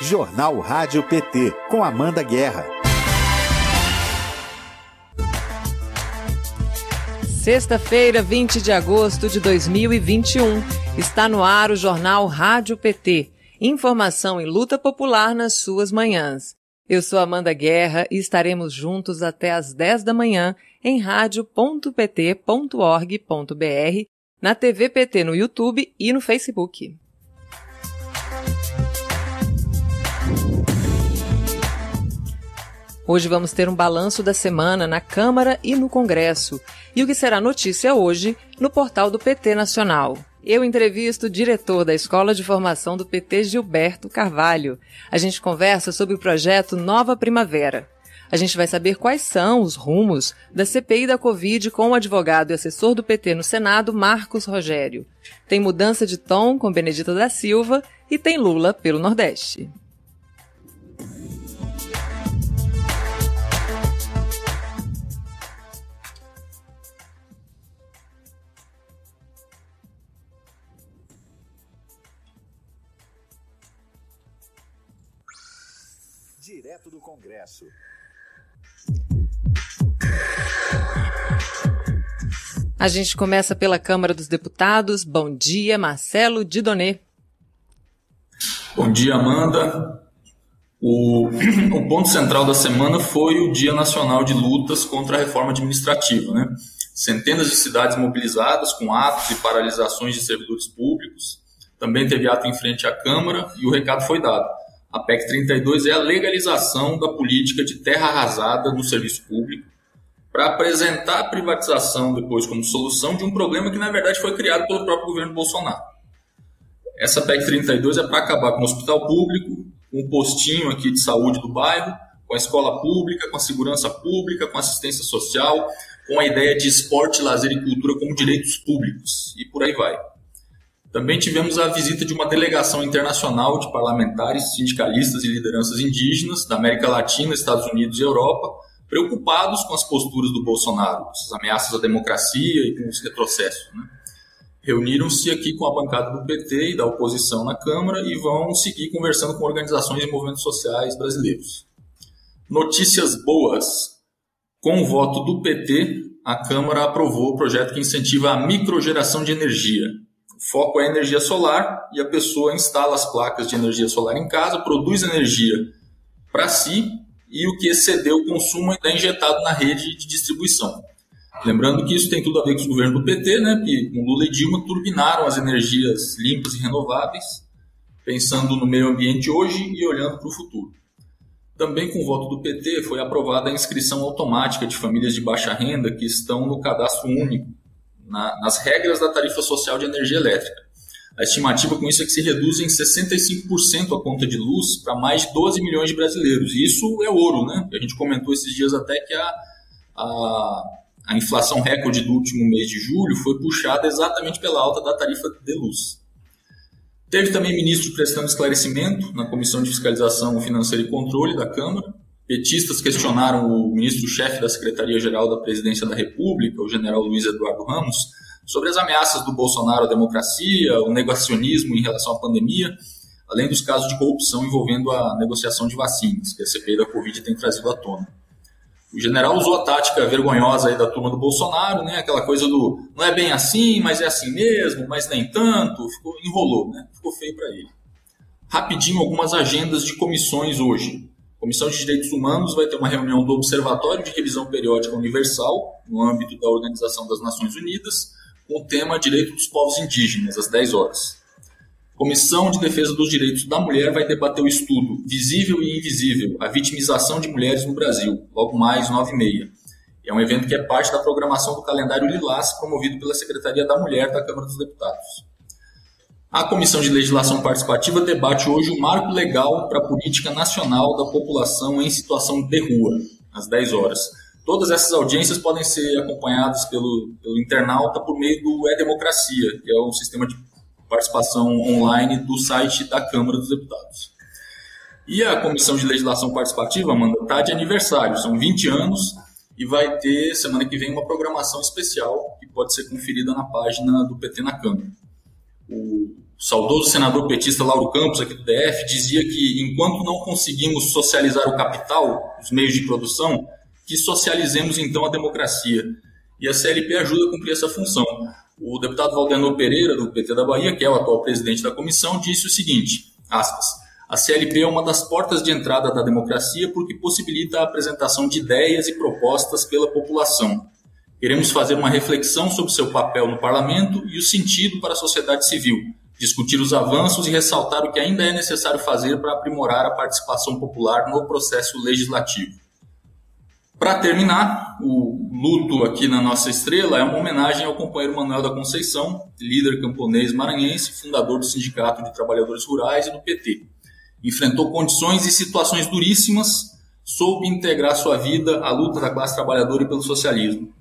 Jornal Rádio PT, com Amanda Guerra. Sexta-feira, 20 de agosto de 2021. Está no ar o Jornal Rádio PT. Informação em luta popular nas suas manhãs. Eu sou Amanda Guerra e estaremos juntos até às 10 da manhã em radio.pt.org.br, na TV PT no YouTube e no Facebook. Hoje vamos ter um balanço da semana na Câmara e no Congresso, e o que será notícia hoje no portal do PT Nacional. Eu entrevisto o diretor da Escola de Formação do PT, Gilberto Carvalho. A gente conversa sobre o projeto Nova Primavera. A gente vai saber quais são os rumos da CPI da Covid com o advogado e assessor do PT no Senado, Marcos Rogério. Tem mudança de tom com Benedita da Silva e tem Lula pelo Nordeste. A gente começa pela Câmara dos Deputados. Bom dia, Marcelo Didonê. Bom dia, Amanda. O, o, ponto central da semana foi o Dia Nacional de Lutas contra a Reforma Administrativa. Né? Centenas de cidades mobilizadas com atos e paralisações de servidores públicos. Também teve ato em frente à Câmara e o recado foi dado. A PEC 32 é a legalização da política de terra arrasada no serviço público para apresentar a privatização depois como solução de um problema que, na verdade, foi criado pelo próprio governo Bolsonaro. Essa PEC 32 é para acabar com o hospital público, com o postinho aqui de saúde do bairro, com a escola pública, com a segurança pública, com a assistência social, com a ideia de esporte, lazer e cultura como direitos públicos, e por aí vai. Também tivemos a visita de uma delegação internacional de parlamentares, sindicalistas e lideranças indígenas da América Latina, Estados Unidos e Europa, preocupados com as posturas do Bolsonaro, as ameaças à democracia e com os retrocessos. Né? Reuniram-se aqui com a bancada do PT e da oposição na Câmara e vão seguir conversando com organizações e movimentos sociais brasileiros. Notícias boas. Com o voto do PT, a Câmara aprovou o projeto que incentiva a microgeração de energia. Foco é energia solar e a pessoa instala as placas de energia solar em casa, produz energia para si e o que exceder o consumo é injetado na rede de distribuição. Lembrando que isso tem tudo a ver com o governo do PT, né, que com Lula e Dilma turbinaram as energias limpas e renováveis, pensando no meio ambiente hoje e olhando para o futuro. Também com o voto do PT foi aprovada a inscrição automática de famílias de baixa renda que estão no cadastro único, na, nas regras da tarifa social de energia elétrica. A estimativa com isso é que se reduz em 65% a conta de luz para mais de 12 milhões de brasileiros. E isso é ouro, né? A gente comentou esses dias até que a, a, a inflação recorde do último mês de julho foi puxada exatamente pela alta da tarifa de luz. Teve também ministro prestando esclarecimento na Comissão de Fiscalização Financeira e Controle da Câmara. Petistas questionaram o ministro-chefe da Secretaria-Geral da Presidência da República, o general Luiz Eduardo Ramos, sobre as ameaças do Bolsonaro à democracia, o negacionismo em relação à pandemia, além dos casos de corrupção envolvendo a negociação de vacinas, que a CPI da Covid tem trazido à tona. O general usou a tática vergonhosa aí da turma do Bolsonaro, né? Aquela coisa do não é bem assim, mas é assim mesmo, mas nem tanto, ficou enrolou, né? Ficou feio para ele. Rapidinho algumas agendas de comissões hoje. A Comissão de Direitos Humanos vai ter uma reunião do Observatório de Revisão Periódica Universal, no âmbito da Organização das Nações Unidas, com o tema Direito dos Povos Indígenas, às 10 horas. Comissão de Defesa dos Direitos da Mulher vai debater o estudo Visível e Invisível, a vitimização de mulheres no Brasil, logo mais 9 e meia. É um evento que é parte da programação do calendário Lilás, promovido pela Secretaria da Mulher da Câmara dos Deputados. A Comissão de Legislação Participativa debate hoje o marco legal para a política nacional da população em situação de rua, às 10 horas. Todas essas audiências podem ser acompanhadas pelo, pelo internauta por meio do E-Democracia, que é o sistema de participação online do site da Câmara dos Deputados. E a Comissão de Legislação Participativa, Amanda, está de aniversário, são 20 anos, e vai ter semana que vem uma programação especial que pode ser conferida na página do PT na Câmara. O saudoso senador petista Lauro Campos, aqui do DF, dizia que enquanto não conseguimos socializar o capital, os meios de produção, que socializemos então a democracia. E a CLP ajuda a cumprir essa função. O deputado Valdenor Pereira, do PT da Bahia, que é o atual presidente da comissão, disse o seguinte, aspas, a CLP é uma das portas de entrada da democracia porque possibilita a apresentação de ideias e propostas pela população. Queremos fazer uma reflexão sobre seu papel no parlamento e o sentido para a sociedade civil, discutir os avanços e ressaltar o que ainda é necessário fazer para aprimorar a participação popular no processo legislativo. Para terminar, o luto aqui na nossa estrela é uma homenagem ao companheiro Manuel da Conceição, líder camponês maranhense, fundador do Sindicato de Trabalhadores Rurais e do PT. Enfrentou condições e situações duríssimas, soube integrar sua vida à luta da classe trabalhadora e pelo socialismo.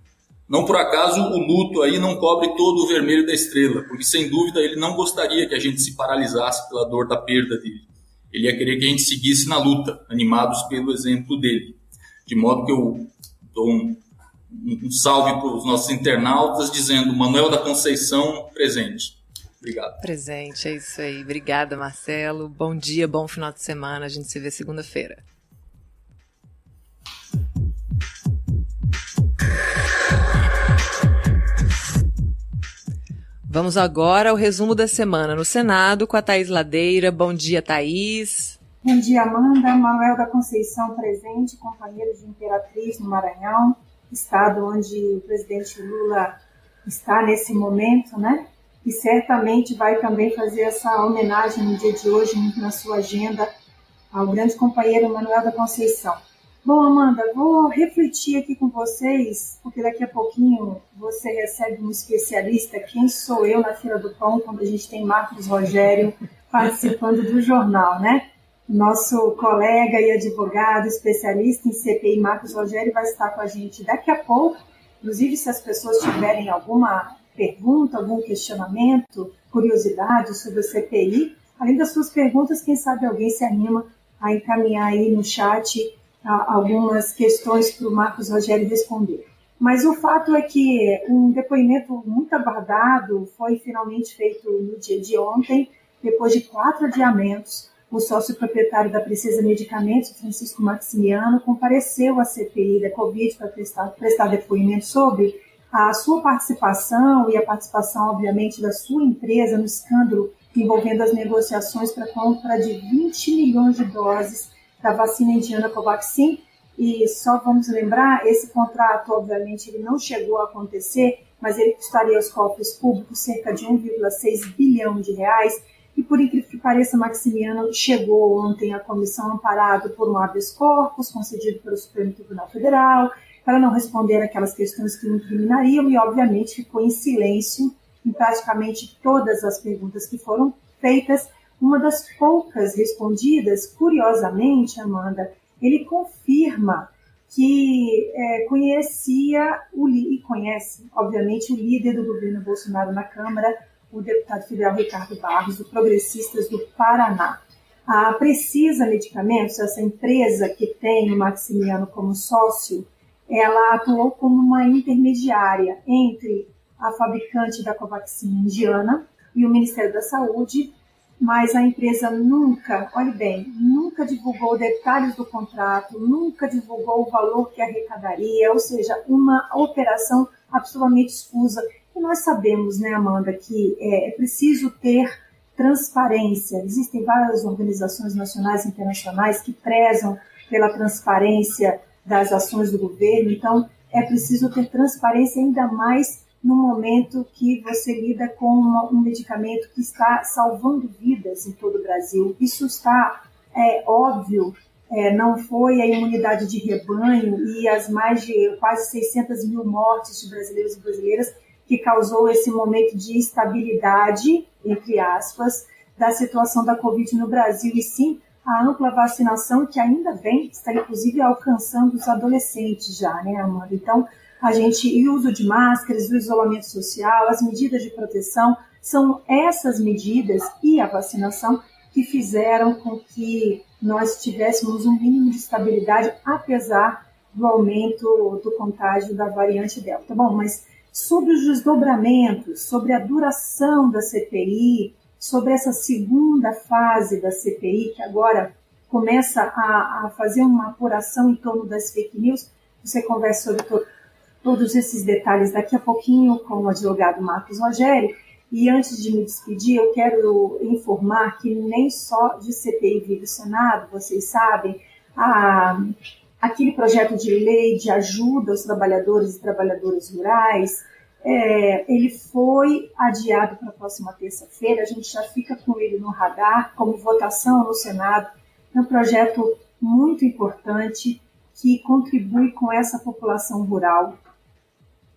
Não por acaso o luto aí não cobre todo o vermelho da estrela, porque sem dúvida ele não gostaria que a gente se paralisasse pela dor da perda dele. Ele ia querer que a gente seguisse na luta, animados pelo exemplo dele. De modo que eu dou um, um salve para os nossos internautas dizendo Manuel da Conceição presente. Obrigado. Presente, é isso aí. Obrigada, Marcelo. Bom dia, bom final de semana. A gente se vê segunda-feira. Vamos agora ao resumo da semana no Senado com a Thaís Ladeira. Bom dia, Thaís. Bom dia, Amanda. Manuel da Conceição presente, companheiro de Imperatriz no Maranhão, estado onde o presidente Lula está nesse momento, né? E certamente vai também fazer essa homenagem no dia de hoje, na sua agenda, ao grande companheiro Manuel da Conceição. Bom, Amanda, vou refletir aqui com vocês, porque daqui a pouquinho você recebe um especialista. Quem sou eu na fila do pão quando a gente tem Marcos Rogério participando do jornal, né? Nosso colega e advogado, especialista em CPI, Marcos Rogério, vai estar com a gente daqui a pouco. Inclusive, se as pessoas tiverem alguma pergunta, algum questionamento, curiosidade sobre o CPI, além das suas perguntas, quem sabe alguém se anima a encaminhar aí no chat algumas questões para o Marcos Rogério responder. Mas o fato é que um depoimento muito aguardado foi finalmente feito no dia de ontem, depois de quatro adiamentos. O sócio proprietário da Precisa Medicamentos, Francisco Maximiano, compareceu à CPI da Covid para prestar, prestar depoimento sobre a sua participação e a participação, obviamente, da sua empresa no escândalo envolvendo as negociações para a compra de 20 milhões de doses da vacina indiana Covaxin. E só vamos lembrar, esse contrato, obviamente, ele não chegou a acontecer, mas ele custaria aos cofres públicos cerca de 1,6 bilhão de reais. E por incrível que pareça, Maximiano chegou ontem à comissão amparado por um habeas corpus concedido pelo Supremo Tribunal Federal, para não responder aquelas questões que o incriminariam e, obviamente, ficou em silêncio em praticamente todas as perguntas que foram feitas uma das poucas respondidas, curiosamente, Amanda, ele confirma que é, conhecia o, e conhece, obviamente, o líder do governo Bolsonaro na Câmara, o deputado federal Ricardo Barros, do Progressistas do Paraná. A Precisa Medicamentos, essa empresa que tem o Maximiano como sócio, ela atuou como uma intermediária entre a fabricante da Covaxin indiana e o Ministério da Saúde mas a empresa nunca, olhe bem, nunca divulgou detalhes do contrato, nunca divulgou o valor que arrecadaria, ou seja, uma operação absolutamente escusa. E nós sabemos, né, Amanda, que é, é preciso ter transparência. Existem várias organizações nacionais e internacionais que prezam pela transparência das ações do governo, então é preciso ter transparência ainda mais no momento que você lida com uma, um medicamento que está salvando vidas em todo o Brasil. Isso está é, óbvio, é, não foi a imunidade de rebanho e as mais de quase 600 mil mortes de brasileiros e brasileiras que causou esse momento de estabilidade, entre aspas, da situação da Covid no Brasil, e sim a ampla vacinação que ainda vem, está inclusive alcançando os adolescentes já, né, Amanda? Então, a gente e o uso de máscaras, o isolamento social, as medidas de proteção, são essas medidas e a vacinação que fizeram com que nós tivéssemos um mínimo de estabilidade, apesar do aumento do contágio da variante Delta. Bom, mas sobre os desdobramentos, sobre a duração da CPI, sobre essa segunda fase da CPI, que agora começa a, a fazer uma apuração em torno das fake news. Você conversa sobre todos esses detalhes daqui a pouquinho com o advogado Marcos Rogério. E antes de me despedir, eu quero informar que nem só de CPI vive Senado, vocês sabem, a, aquele projeto de lei de ajuda aos trabalhadores e trabalhadoras rurais, é, ele foi adiado para a próxima terça-feira, a gente já fica com ele no radar, como votação no Senado. É um projeto muito importante que contribui com essa população rural.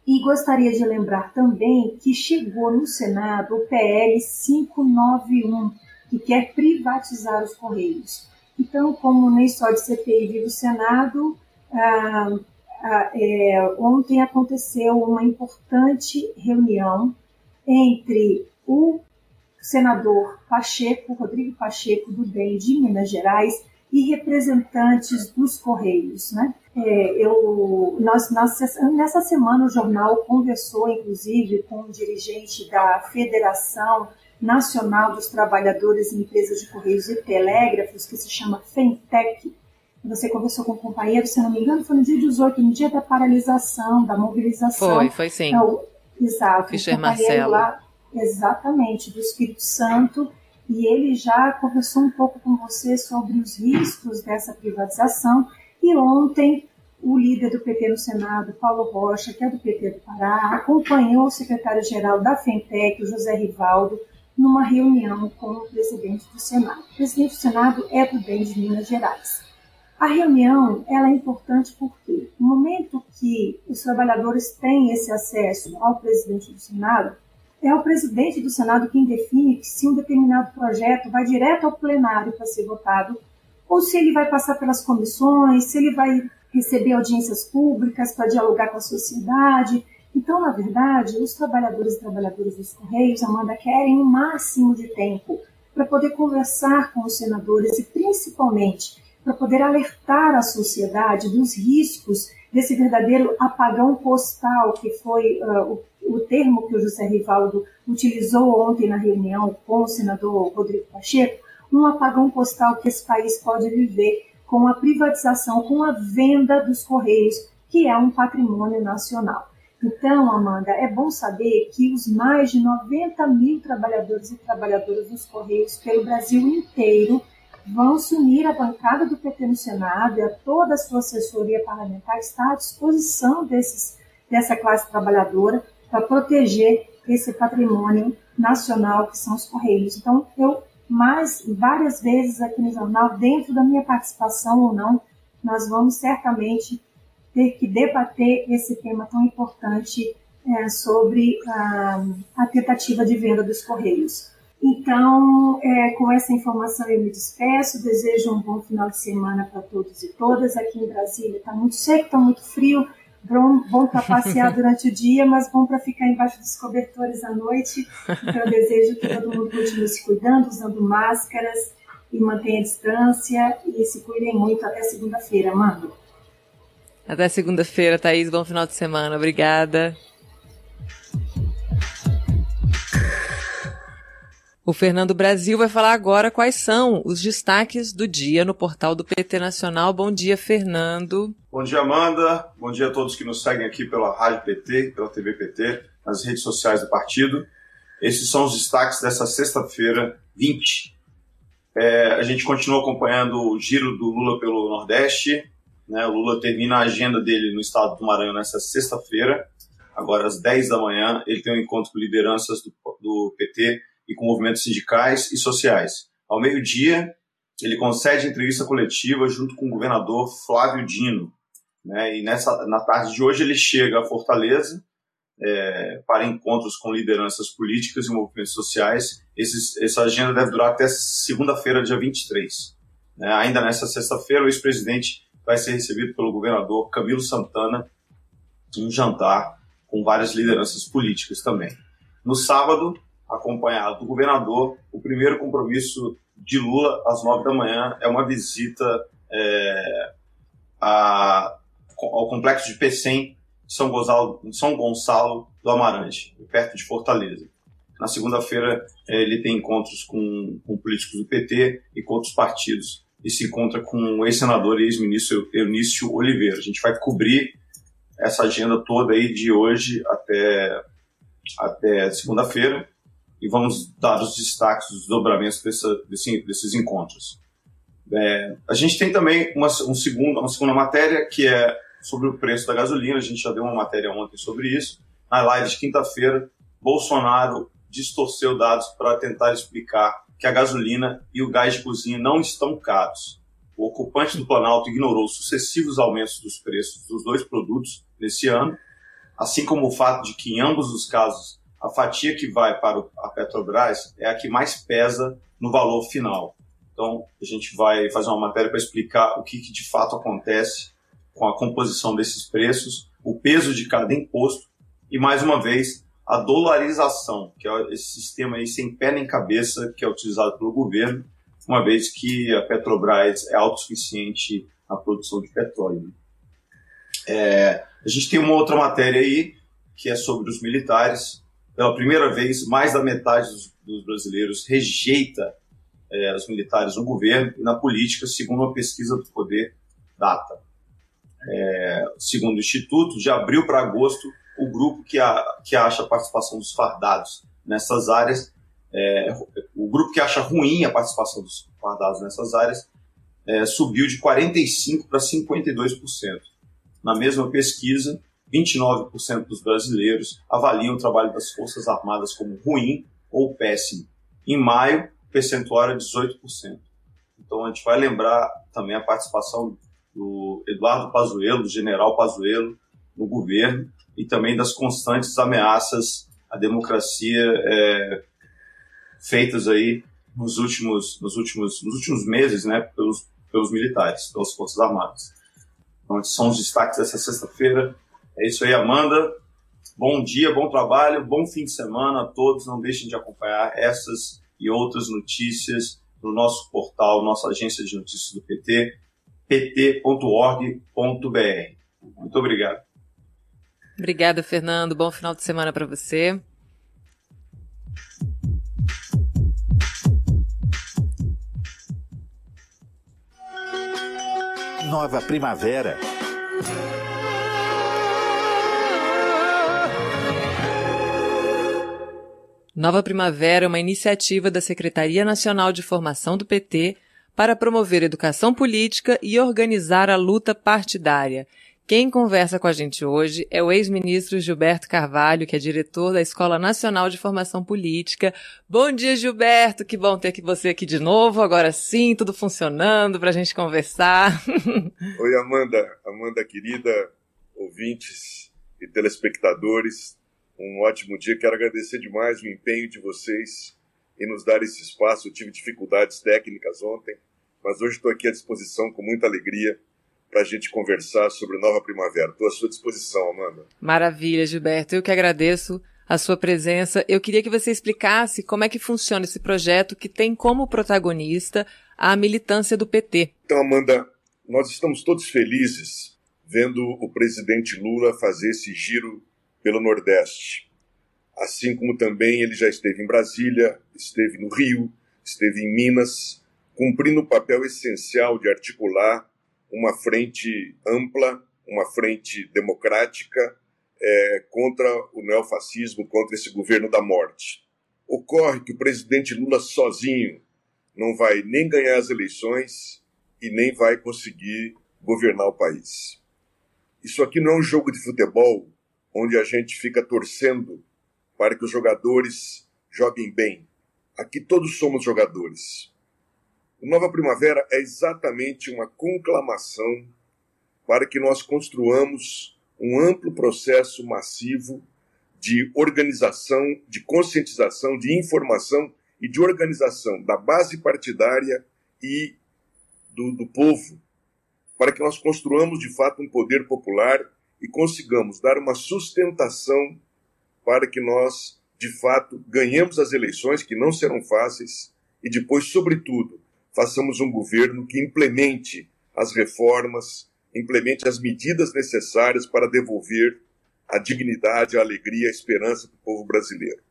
E gostaria de lembrar também que chegou no Senado o PL 591, que quer privatizar os Correios. Então, como nem só de CPI vive o Senado, ah, ah, é, ontem aconteceu uma importante reunião entre o senador Pacheco, Rodrigo Pacheco, do DEM de Minas Gerais, e representantes dos Correios. Né? É, eu, nós, nós, nessa semana o jornal conversou, inclusive, com um dirigente da Federação Nacional dos Trabalhadores em Empresas de Correios e Telégrafos, que se chama FENTEC. Você conversou com o companheiro, se não me engano, foi no dia 18, no dia da paralisação, da mobilização. Foi, foi sim. Então, exato. Fischer Marcelo. Lá, exatamente, do Espírito Santo, e ele já conversou um pouco com você sobre os riscos dessa privatização. E ontem, o líder do PT no Senado, Paulo Rocha, que é do PT do Pará, acompanhou o secretário-geral da FENTEC, José Rivaldo, numa reunião com o presidente do Senado. O presidente do Senado é do DEM de Minas Gerais. A reunião ela é importante porque no momento que os trabalhadores têm esse acesso ao presidente do Senado, é o presidente do Senado quem define se um determinado projeto vai direto ao plenário para ser votado, ou se ele vai passar pelas comissões, se ele vai receber audiências públicas para dialogar com a sociedade. Então, na verdade, os trabalhadores e trabalhadoras dos Correios, Amanda, querem o um máximo de tempo para poder conversar com os senadores e, principalmente, para poder alertar a sociedade dos riscos desse verdadeiro apagão postal, que foi uh, o, o, termo que o José Rivaldo utilizou ontem na reunião com o senador Rodrigo Pacheco, um apagão postal que esse país pode viver com a privatização, com a venda dos Correios, que é um patrimônio nacional. Então, Amanda, é bom saber que os mais de 90 mil trabalhadores e trabalhadoras dos Correios pelo Brasil inteiro vão se unir à bancada do PT no Senado e a toda a sua assessoria parlamentar está à disposição desses, dessa classe trabalhadora para proteger esse patrimônio nacional que são os Correios. Então, eu mais várias vezes aqui no jornal, dentro da minha participação ou não, nós vamos certamente ter que debater esse tema tão importante é, sobre a, a, tentativa de venda dos Correios. Então, é, com essa informação eu me despeço, desejo um bom final de semana para todos e todas. Aqui em Brasília está muito seco, está muito frio, bom, bom para passear durante o dia, mas bom para ficar embaixo dos cobertores à noite. Então, eu desejo que todo mundo continue se cuidando, usando máscaras e mantenha a distância e se cuidem muito até segunda-feira, Mando. Até segunda-feira, Thaís. Bom final de semana. Obrigada. O Fernando Brasil vai falar agora quais são os destaques do dia no portal do PT Nacional. Bom dia, Fernando. Bom dia, Amanda. Bom dia a todos que nos seguem aqui pela Rádio PT, pela TV PT, nas redes sociais do partido. Esses são os destaques dessa sexta-feira, 20. É, a gente continua acompanhando o giro do Lula pelo Nordeste, né? O Lula termina a agenda dele no estado do Maranhão nessa sexta-feira, agora às 10 da manhã. Ele tem um encontro com lideranças do, do PT e com movimentos sindicais e sociais. Ao meio-dia, ele concede entrevista coletiva junto com o governador Flávio Dino. Né? E nessa, na tarde de hoje ele chega a Fortaleza é, para encontros com lideranças políticas e movimentos sociais. Essa agenda deve durar até segunda-feira, dia 23. Né? Ainda nessa sexta-feira, o ex-presidente vai ser recebido pelo governador Camilo Santana em um jantar com várias lideranças políticas também. No sábado, acompanhado do governador, o primeiro compromisso de Lula às nove da manhã é uma visita é, a, ao complexo de Pecém, São Gonçalo, São Gonçalo do Amarante, perto de Fortaleza. Na segunda-feira, é, ele tem encontros com, com políticos do PT e com outros partidos. E se encontra com o ex-senador e ex-ministro Eunício Oliveira. A gente vai cobrir essa agenda toda aí de hoje até, até segunda-feira e vamos dar os destaques, os dobramentos dessa, desse, desses encontros. É, a gente tem também uma, um segundo, uma segunda matéria que é sobre o preço da gasolina. A gente já deu uma matéria ontem sobre isso. Na live de quinta-feira, Bolsonaro distorceu dados para tentar explicar que a gasolina e o gás de cozinha não estão caros. O ocupante do Planalto ignorou sucessivos aumentos dos preços dos dois produtos nesse ano, assim como o fato de que, em ambos os casos, a fatia que vai para a Petrobras é a que mais pesa no valor final. Então, a gente vai fazer uma matéria para explicar o que, que, de fato acontece com a composição desses preços, o peso de cada imposto e, mais uma vez, a dolarização, que é esse sistema aí sem pé nem cabeça que é utilizado pelo governo, uma vez que a Petrobras é autossuficiente na produção de petróleo. É, a gente tem uma outra matéria aí, que é sobre os militares. Pela primeira vez, mais da metade dos, dos brasileiros rejeita é, os militares no governo e na política, segundo uma pesquisa do Poder Data. É, segundo o Instituto, de abril para agosto, o grupo que, a, que acha a participação dos fardados nessas áreas, é, o grupo que acha ruim a participação dos fardados nessas áreas, é, subiu de 45% para 52%. Na mesma pesquisa, 29% dos brasileiros avaliam o trabalho das Forças Armadas como ruim ou péssimo. Em maio, o percentual era 18%. Então a gente vai lembrar também a participação do Eduardo Pazuello, do general Pazuello, no governo, e também das constantes ameaças à democracia é, feitas aí nos últimos, nos últimos, nos últimos meses, né, pelos, pelos militares, pelas Forças Armadas. Então, são os destaques dessa sexta-feira. É isso aí, Amanda. Bom dia, bom trabalho, bom fim de semana a todos. Não deixem de acompanhar essas e outras notícias no nosso portal, nossa agência de notícias do PT, pt.org.br. Muito obrigado. Obrigada, Fernando. Bom final de semana para você. Nova Primavera. Nova Primavera é uma iniciativa da Secretaria Nacional de Formação do PT para promover educação política e organizar a luta partidária quem conversa com a gente hoje é o ex-ministro Gilberto Carvalho, que é diretor da Escola Nacional de Formação Política. Bom dia, Gilberto. Que bom ter você aqui de novo. Agora sim, tudo funcionando para a gente conversar. Oi, Amanda. Amanda, querida, ouvintes e telespectadores. Um ótimo dia. Quero agradecer demais o empenho de vocês em nos dar esse espaço. Eu tive dificuldades técnicas ontem, mas hoje estou aqui à disposição com muita alegria para a gente conversar sobre Nova Primavera. Estou à sua disposição, Amanda. Maravilha, Gilberto. Eu que agradeço a sua presença. Eu queria que você explicasse como é que funciona esse projeto que tem como protagonista a militância do PT. Então, Amanda, nós estamos todos felizes vendo o presidente Lula fazer esse giro pelo Nordeste. Assim como também ele já esteve em Brasília, esteve no Rio, esteve em Minas, cumprindo o papel essencial de articular uma frente ampla, uma frente democrática é, contra o neofascismo, contra esse governo da morte. Ocorre que o presidente Lula sozinho não vai nem ganhar as eleições e nem vai conseguir governar o país. Isso aqui não é um jogo de futebol onde a gente fica torcendo para que os jogadores joguem bem. Aqui todos somos jogadores. O Nova Primavera é exatamente uma conclamação para que nós construamos um amplo processo massivo de organização, de conscientização, de informação e de organização da base partidária e do, do povo, para que nós construamos de fato um poder popular e consigamos dar uma sustentação para que nós, de fato, ganhemos as eleições, que não serão fáceis, e depois, sobretudo, façamos um governo que implemente as reformas, implemente as medidas necessárias para devolver a dignidade, a alegria, a esperança do povo brasileiro.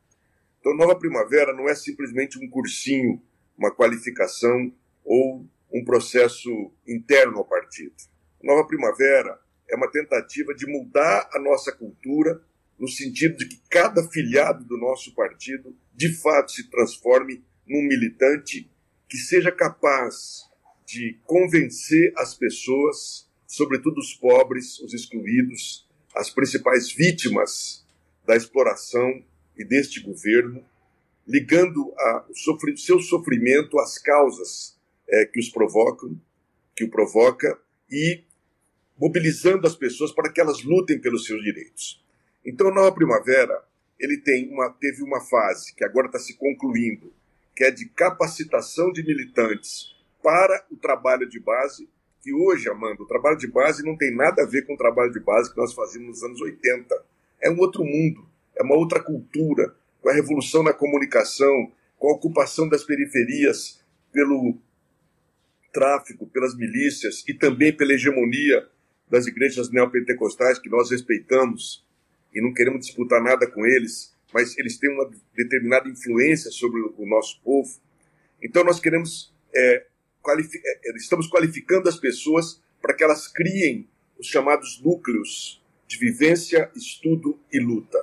Então, Nova Primavera não é simplesmente um cursinho, uma qualificação ou um processo interno ao partido. Nova Primavera é uma tentativa de mudar a nossa cultura no sentido de que cada filiado do nosso partido de fato se transforme num militante que seja capaz de convencer as pessoas, sobretudo os pobres, os excluídos, as principais vítimas da exploração e deste governo, ligando a, o seu sofrimento às causas é, que os provocam, que o provoca, e mobilizando as pessoas para que elas lutem pelos seus direitos. Então, Nova Primavera ele uma, teve uma fase que agora está se concluindo, que é de capacitação de militantes para o trabalho de base, que hoje, Amanda, o trabalho de base não tem nada a ver com o trabalho de base que nós fazíamos nos anos 80. É um outro mundo, é uma outra cultura, com a revolução na comunicação, com a ocupação das periferias pelo tráfico, pelas milícias e também pela hegemonia das igrejas neopentecostais que nós respeitamos e não queremos disputar nada com eles, mas eles têm uma determinada influência sobre o nosso povo. Então nós queremos, é, qualific... É, estamos qualificando as pessoas para que elas criem os chamados núcleos de vivência, estudo e luta.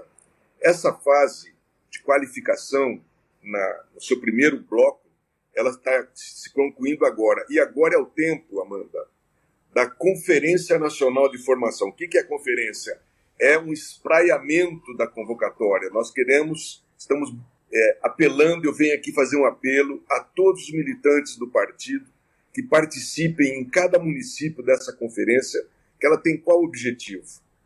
Essa fase de qualificação na, no seu primeiro bloco, ela está se concluindo agora. E agora é o tempo, Amanda, da Conferência Nacional de Formação. O que, é a conferência? É um espraiamento da convocatória. Nós queremos, estamos é, apelando, eu venho aqui fazer um apelo a todos os militantes do partido que participem em cada município dessa conferência, que ela tem qual objetivo?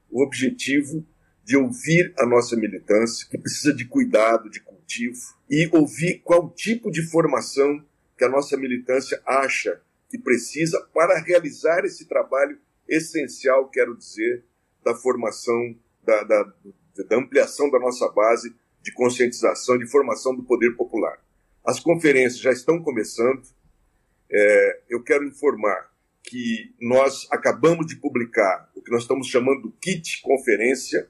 O objetivo de ouvir a nossa militância, que precisa de cuidado, de cultivo, e ouvir qual tipo de formação que a nossa militância acha que precisa para realizar esse trabalho essencial, quero dizer, da formação, da, da, da ampliação da nossa base de conscientização, de formação do poder popular. As conferências já estão começando. É, eu quero informar que nós acabamos de publicar o que nós estamos chamando do kit conferência,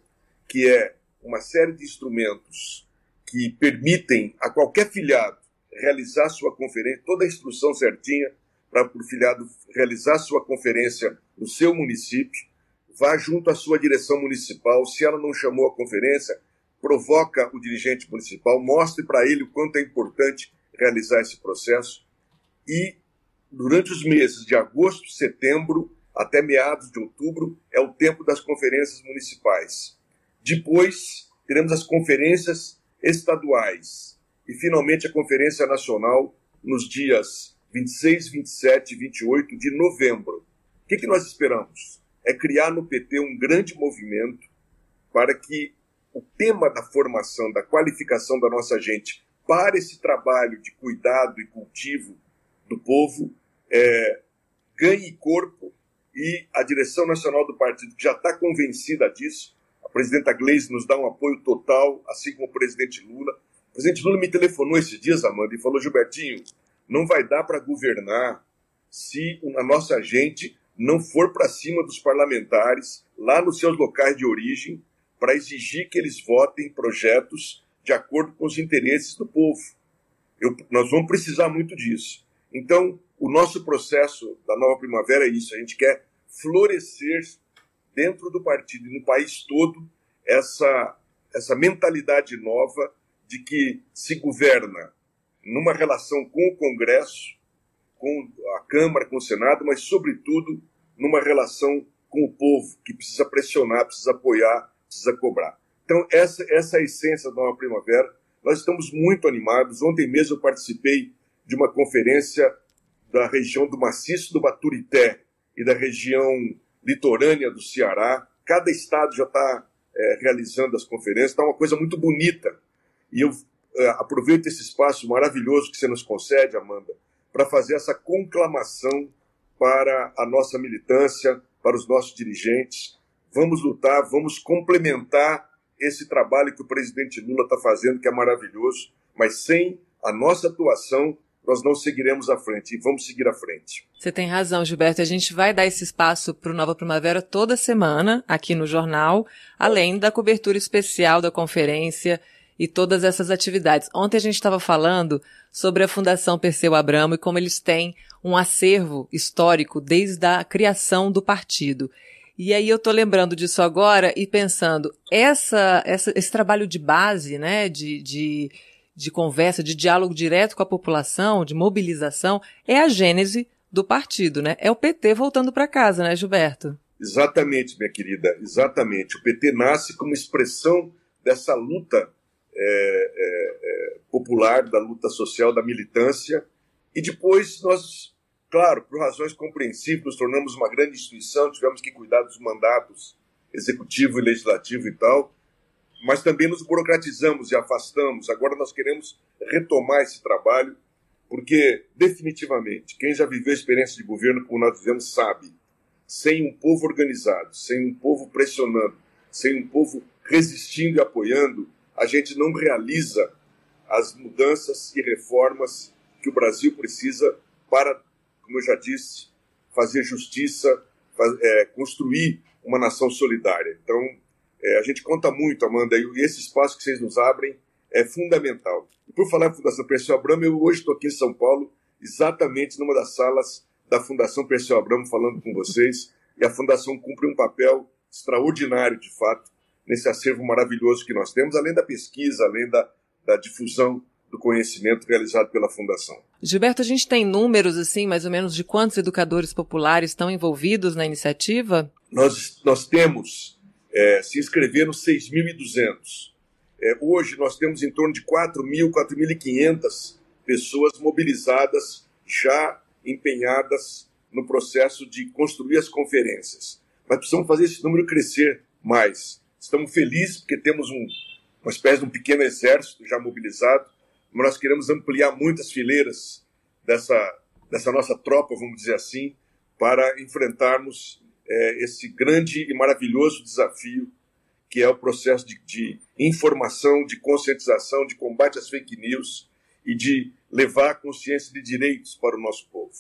que é uma série de instrumentos que permitem a qualquer filiado realizar sua conferência, toda a instrução certinha, para o filiado realizar sua conferência no seu município, vá junto à sua direção municipal. Se ela não chamou a conferência, provoca o dirigente municipal, mostre para ele o quanto é importante realizar esse processo. E durante os meses de agosto, setembro, até meados de outubro, é o tempo das conferências municipais. Depois, teremos as conferências estaduais e, finalmente, a Conferência Nacional nos dias 26, 27 e 28 de novembro. O que, que nós esperamos? É criar no PT um grande movimento para que o tema da formação, da qualificação da nossa gente para esse trabalho de cuidado e cultivo do povo é, ganhe corpo e a direção nacional do partido, que já está convencida disso, a presidenta Gleisi nos dá um apoio total, assim como o presidente Lula. O presidente Lula me telefonou esses dias, Amanda, e falou: Gilbertinho, não vai dar para governar se a nossa gente não for para cima dos parlamentares lá nos seus locais de origem para exigir que eles votem projetos de acordo com os interesses do povo. Eu, nós vamos precisar muito disso. Então, o nosso processo da nova primavera é isso. A gente quer florescer dentro do partido e no país todo essa, essa mentalidade nova de que se governa numa relação com o Congresso, com a Câmara, com o Senado, mas, sobretudo, numa relação com o povo, que precisa pressionar, precisa apoiar, precisa cobrar. Então, essa, essa é a essência da Nova Primavera. Nós estamos muito animados. Ontem mesmo eu participei de uma conferência da região do Maciço do Baturité e da região litorânea do Ceará. Cada estado já está é, realizando as conferências, está uma coisa muito bonita. E eu é, aproveito esse espaço maravilhoso que você nos concede, Amanda, para fazer essa conclamação para a nossa militância, para os nossos dirigentes. Vamos lutar, vamos complementar esse trabalho que o presidente Lula está fazendo, que é maravilhoso, mas sem a nossa atuação, nós não seguiremos à frente e vamos seguir à frente. Você tem razão, Gilberto. A gente vai dar esse espaço para o Nova Primavera toda semana aqui no jornal, além da cobertura especial da conferência e todas essas atividades. Ontem a gente estava falando sobre a Fundação Perseu Abramo e como eles têm um acervo histórico desde a criação do partido. E aí eu estou lembrando disso agora e pensando, essa, essa, esse trabalho de base, né, de, de, de conversa, de diálogo direto com a população, de mobilização, é a gênese do partido, né? É o PT voltando para casa, né, Gilberto? Exatamente, minha querida, exatamente. O PT nasce como expressão dessa luta é, é, é, popular, da luta social, da militância, e depois nós, claro, por razões compreensíveis, nos tornamos uma grande instituição, tivemos que cuidar dos mandatos executivo e legislativo e tal, mas também nos burocratizamos e afastamos. Agora nós queremos retomar esse trabalho, porque definitivamente quem já viveu a experiência de governo como nós vivemos sabe, sem um povo organizado, sem um povo pressionando, sem um povo resistindo e apoiando, a gente não realiza as mudanças e reformas que o Brasil precisa para, como eu já disse, fazer justiça, é, construir uma nação solidária. Então, é, a gente conta muito, Amanda, e esse espaço que vocês nos abrem é fundamental. E por falar em Fundação Perseu Abramo, eu hoje estou aqui em São Paulo, exatamente numa das salas da Fundação Perseu Abramo, falando com vocês, e a Fundação cumpre um papel extraordinário, de fato, nesse acervo maravilhoso que nós temos, além da pesquisa, além da, da difusão do conhecimento realizado pela Fundação. Gilberto, a gente tem números, assim, mais ou menos, de quantos educadores populares estão envolvidos na iniciativa? Nós, nós temos, é, se inscreveram 6.200. É, hoje nós temos em torno de 4.000, 4.500 pessoas mobilizadas, já empenhadas no processo de construir as conferências. Mas precisamos fazer esse número crescer mais. Estamos felizes porque temos um, uma espécie de um pequeno exército já mobilizado, mas nós queremos ampliar muitas fileiras dessa, dessa nossa tropa, vamos dizer assim, para enfrentarmos é, esse grande e maravilhoso desafio que é o processo de, de, informação, de conscientização, de combate às fake news e de levar a consciência de direitos para o nosso povo.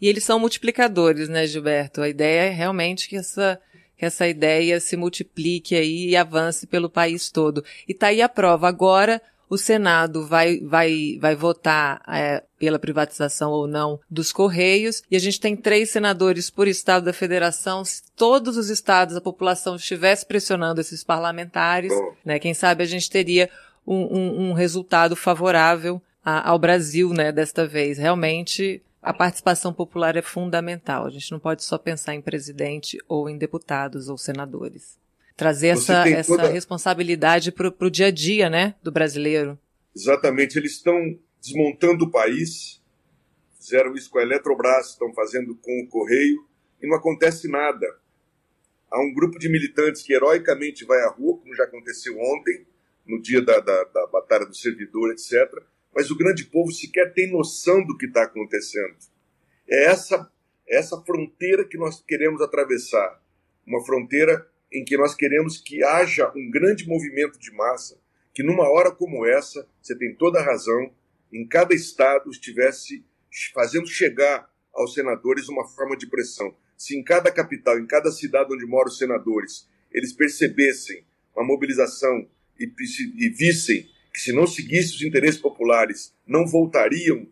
E eles são multiplicadores, né, Gilberto? A ideia é realmente que essa, que essa ideia se multiplique aí e avance pelo país todo. E tá aí a prova. Agora, o Senado vai, vai, vai votar é, pela privatização ou não dos Correios, e a gente tem três senadores por estado da federação. Se todos os estados, a população estivesse pressionando esses parlamentares, né, quem sabe a gente teria um, um, um resultado favorável a, ao Brasil, né, desta vez. Realmente, a participação popular é fundamental. A gente não pode só pensar em presidente ou em deputados ou senadores trazer essa, essa toda... responsabilidade para o dia a dia né, do brasileiro. Exatamente, eles estão desmontando o país, fizeram isso com a Eletrobras, estão fazendo com o Correio, e não acontece nada. Há um grupo de militantes que heroicamente vai à rua, como já aconteceu ontem, no dia da, da, da Batalha do Servidor, etc. Mas o grande povo sequer tem noção do que está acontecendo. É essa, é essa fronteira que nós queremos atravessar. Uma fronteira em que nós queremos que haja um grande movimento de massa, que numa hora como essa, você tem toda a razão, em cada estado estivesse fazendo chegar aos senadores uma forma de pressão. Se em cada capital, em cada cidade onde moram os senadores, eles percebessem uma mobilização e, e vissem que se não seguisse os interesses populares, não voltariam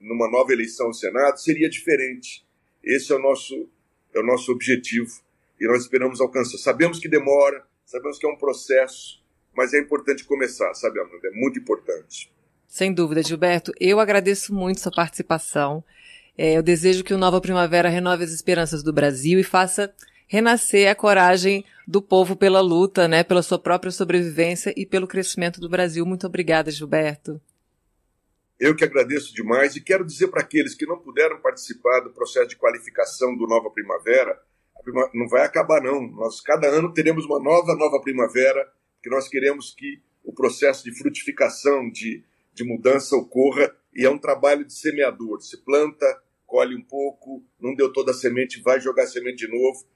numa nova eleição ao Senado, seria diferente. Esse é o nosso, é o nosso objetivo e nós esperamos alcançar. Sabemos que demora, sabemos que é um processo, mas é importante começar, sabe, Amanda? É muito importante. Sem dúvida, Gilberto. Eu agradeço muito sua participação. É, eu desejo que o Nova Primavera renove as esperanças do Brasil e faça renascer a coragem do povo pela luta, né, pela sua própria sobrevivência e pelo crescimento do Brasil. Muito obrigada, Gilberto. Eu que agradeço demais e quero dizer para aqueles que não puderam participar do processo de qualificação do Nova Primavera, não vai acabar não. Nós cada ano teremos uma nova nova primavera, que nós queremos que o processo de frutificação, de, de mudança ocorra e é um trabalho de semeador. Se planta, colhe um pouco, não deu toda a semente, vai jogar a semente de novo.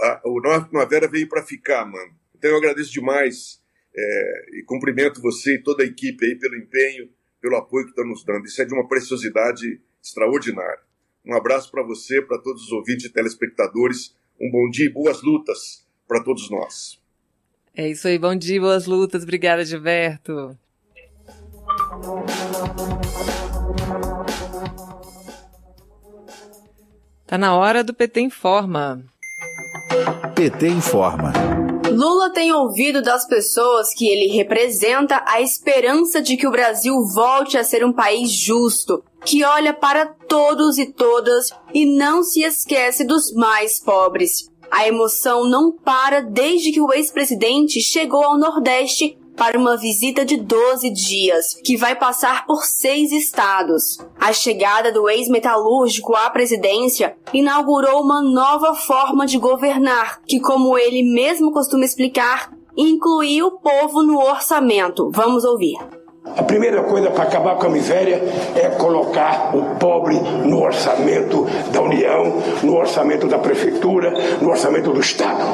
A, o Nova Primavera veio para ficar, mano. Então eu agradeço demais é, e cumprimento você e toda a equipe aí pelo empenho, pelo apoio que estão nos dando. Isso é de uma preciosidade extraordinária. Um abraço para você, para todos os ouvintes e telespectadores um bom dia e boas lutas para todos nós. É isso aí, bom dia, boas lutas. Obrigada, Gilberto. Tá na hora do PT Informa. PT Informa. Lula tem ouvido das pessoas que ele representa a esperança de que o Brasil volte a ser um país justo, que olha para todos e todas e não se esquece dos mais pobres. A emoção não para desde que o ex-presidente chegou ao Nordeste para uma visita de 12 dias, que vai passar por seis estados. A chegada do ex-metalúrgico à presidência inaugurou uma nova forma de governar, que, como ele mesmo costuma explicar, inclui o povo no orçamento. Vamos ouvir. A primeira coisa para acabar com a miséria é colocar o pobre no orçamento da União, no orçamento da prefeitura, no orçamento do Estado.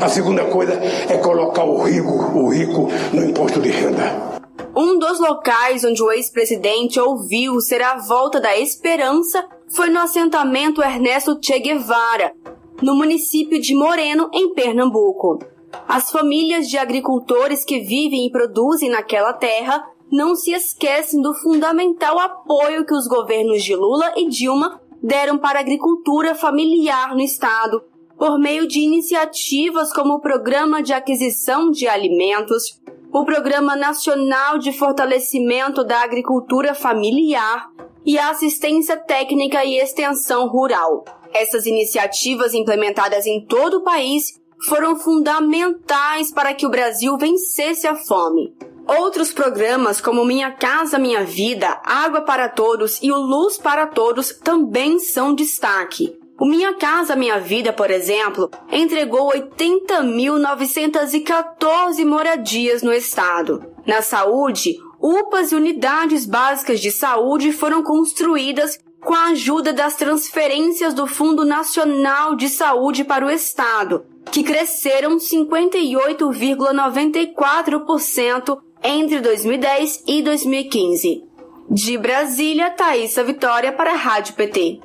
A segunda coisa é colocar o rico, o rico no imposto de renda. Um dos locais onde o ex-presidente ouviu ser a volta da esperança foi no assentamento Ernesto Che Guevara, no município de Moreno, em Pernambuco. As famílias de agricultores que vivem e produzem naquela terra não se esquecem do fundamental apoio que os governos de Lula e Dilma deram para a agricultura familiar no estado, por meio de iniciativas como o Programa de Aquisição de Alimentos, o Programa Nacional de Fortalecimento da Agricultura Familiar e a Assistência Técnica e Extensão Rural. Essas iniciativas implementadas em todo o país foram fundamentais para que o Brasil vencesse a fome. Outros programas como Minha Casa Minha Vida, Água para Todos e o Luz para Todos também são destaque. O Minha Casa Minha Vida, por exemplo, entregou 80.914 moradias no estado. Na saúde, UPAs e unidades básicas de saúde foram construídas com a ajuda das transferências do Fundo Nacional de Saúde para o Estado, que cresceram 58,94% entre 2010 e 2015. De Brasília, Thaisa Vitória para a Rádio PT.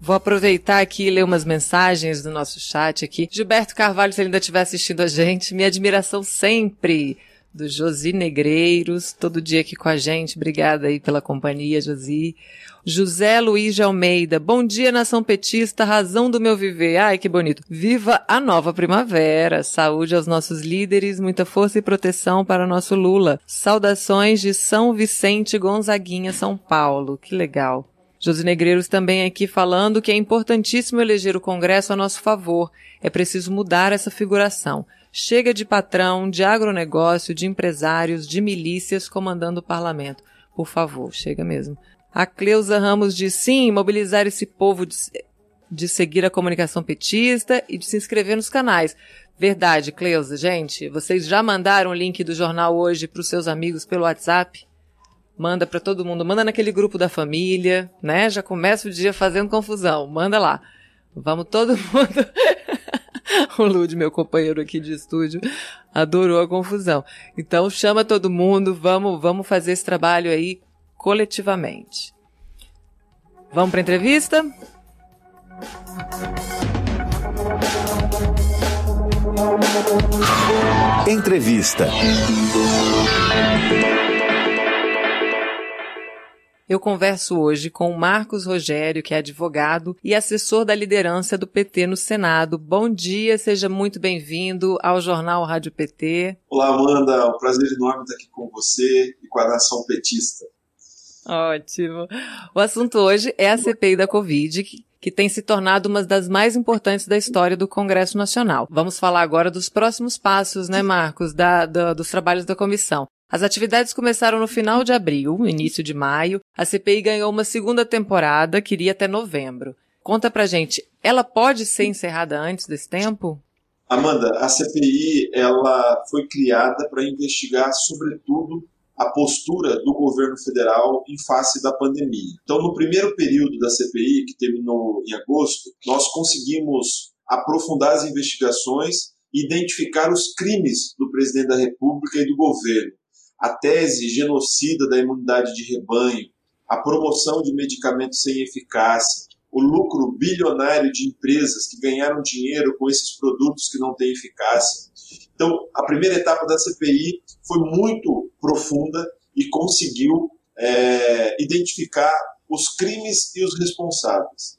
Vou aproveitar aqui e ler umas mensagens do nosso chat aqui. Gilberto Carvalho, se ele ainda estiver assistindo a gente, minha admiração sempre do Josi Negreiros, todo dia aqui com a gente. Obrigada aí pela companhia, Josi. José Luiz de Almeida, bom dia nação petista, razão do meu viver. Ai, que bonito. Viva a nova primavera. Saúde aos nossos líderes, muita força e proteção para nosso Lula. Saudações de São Vicente Gonzaguinha, São Paulo. Que legal. Josi Negreiros também aqui falando que é importantíssimo eleger o Congresso a nosso favor. É preciso mudar essa figuração. Chega de patrão, de agronegócio, de empresários, de milícias comandando o parlamento. Por favor, chega mesmo. A Cleusa Ramos diz sim, mobilizar esse povo de, de seguir a comunicação petista e de se inscrever nos canais. Verdade, Cleusa. Gente, vocês já mandaram o link do jornal hoje para os seus amigos pelo WhatsApp? Manda para todo mundo, manda naquele grupo da família, né? Já começa o dia fazendo confusão. Manda lá. Vamos todo mundo. o Lud, meu companheiro aqui de estúdio, adorou a confusão. Então chama todo mundo, vamos, vamos fazer esse trabalho aí coletivamente. Vamos para a entrevista? Entrevista. Eu converso hoje com Marcos Rogério, que é advogado e assessor da liderança do PT no Senado. Bom dia, seja muito bem-vindo ao Jornal Rádio PT. Olá, Amanda. É um prazer enorme estar aqui com você e com a nação petista. Ótimo. O assunto hoje é a CPI da Covid, que tem se tornado uma das mais importantes da história do Congresso Nacional. Vamos falar agora dos próximos passos, né, Marcos, da, da, dos trabalhos da comissão. As atividades começaram no final de abril, início de maio. A CPI ganhou uma segunda temporada que iria até novembro. Conta pra gente, ela pode ser encerrada antes desse tempo? Amanda, a CPI ela foi criada para investigar, sobretudo, a postura do governo federal em face da pandemia. Então, no primeiro período da CPI, que terminou em agosto, nós conseguimos aprofundar as investigações e identificar os crimes do presidente da República e do governo a tese genocida da imunidade de rebanho, a promoção de medicamentos sem eficácia, o lucro bilionário de empresas que ganharam dinheiro com esses produtos que não têm eficácia. Então, a primeira etapa da CPI foi muito profunda e conseguiu é, identificar os crimes e os responsáveis.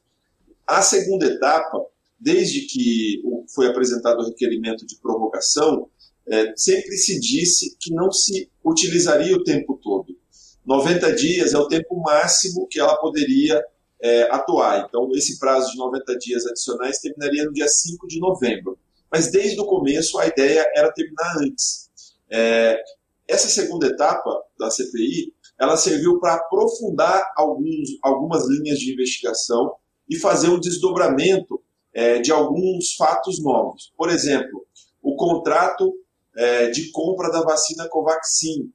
A segunda etapa, desde que foi apresentado o requerimento de provocação, é, sempre se disse que não se utilizaria o tempo todo. 90 dias é o tempo máximo que ela poderia é, atuar. Então, esse prazo de 90 dias adicionais terminaria no dia 5 de novembro. Mas desde o começo a ideia era terminar antes. É, essa segunda etapa da CPI, ela serviu para aprofundar alguns, algumas linhas de investigação e fazer um desdobramento é, de alguns fatos novos. Por exemplo, o contrato é, de compra da vacina Covaxin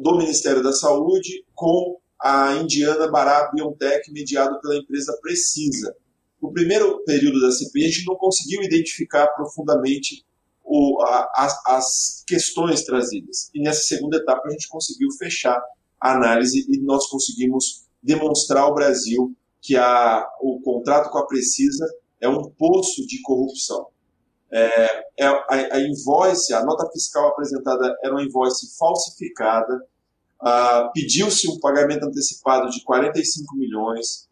do Ministério da Saúde com a indiana Bharat Biotech, mediado pela empresa Precisa. No primeiro período da CPI, a gente não conseguiu identificar profundamente o, a, as, as questões trazidas. E nessa segunda etapa, a gente conseguiu fechar a análise e nós conseguimos demonstrar ao Brasil que a, o contrato com a Precisa é um poço de corrupção. É, é, a, a, invoice, a nota fiscal apresentada era uma invoice falsificada, ah, pediu-se um pagamento antecipado de 45 milhões,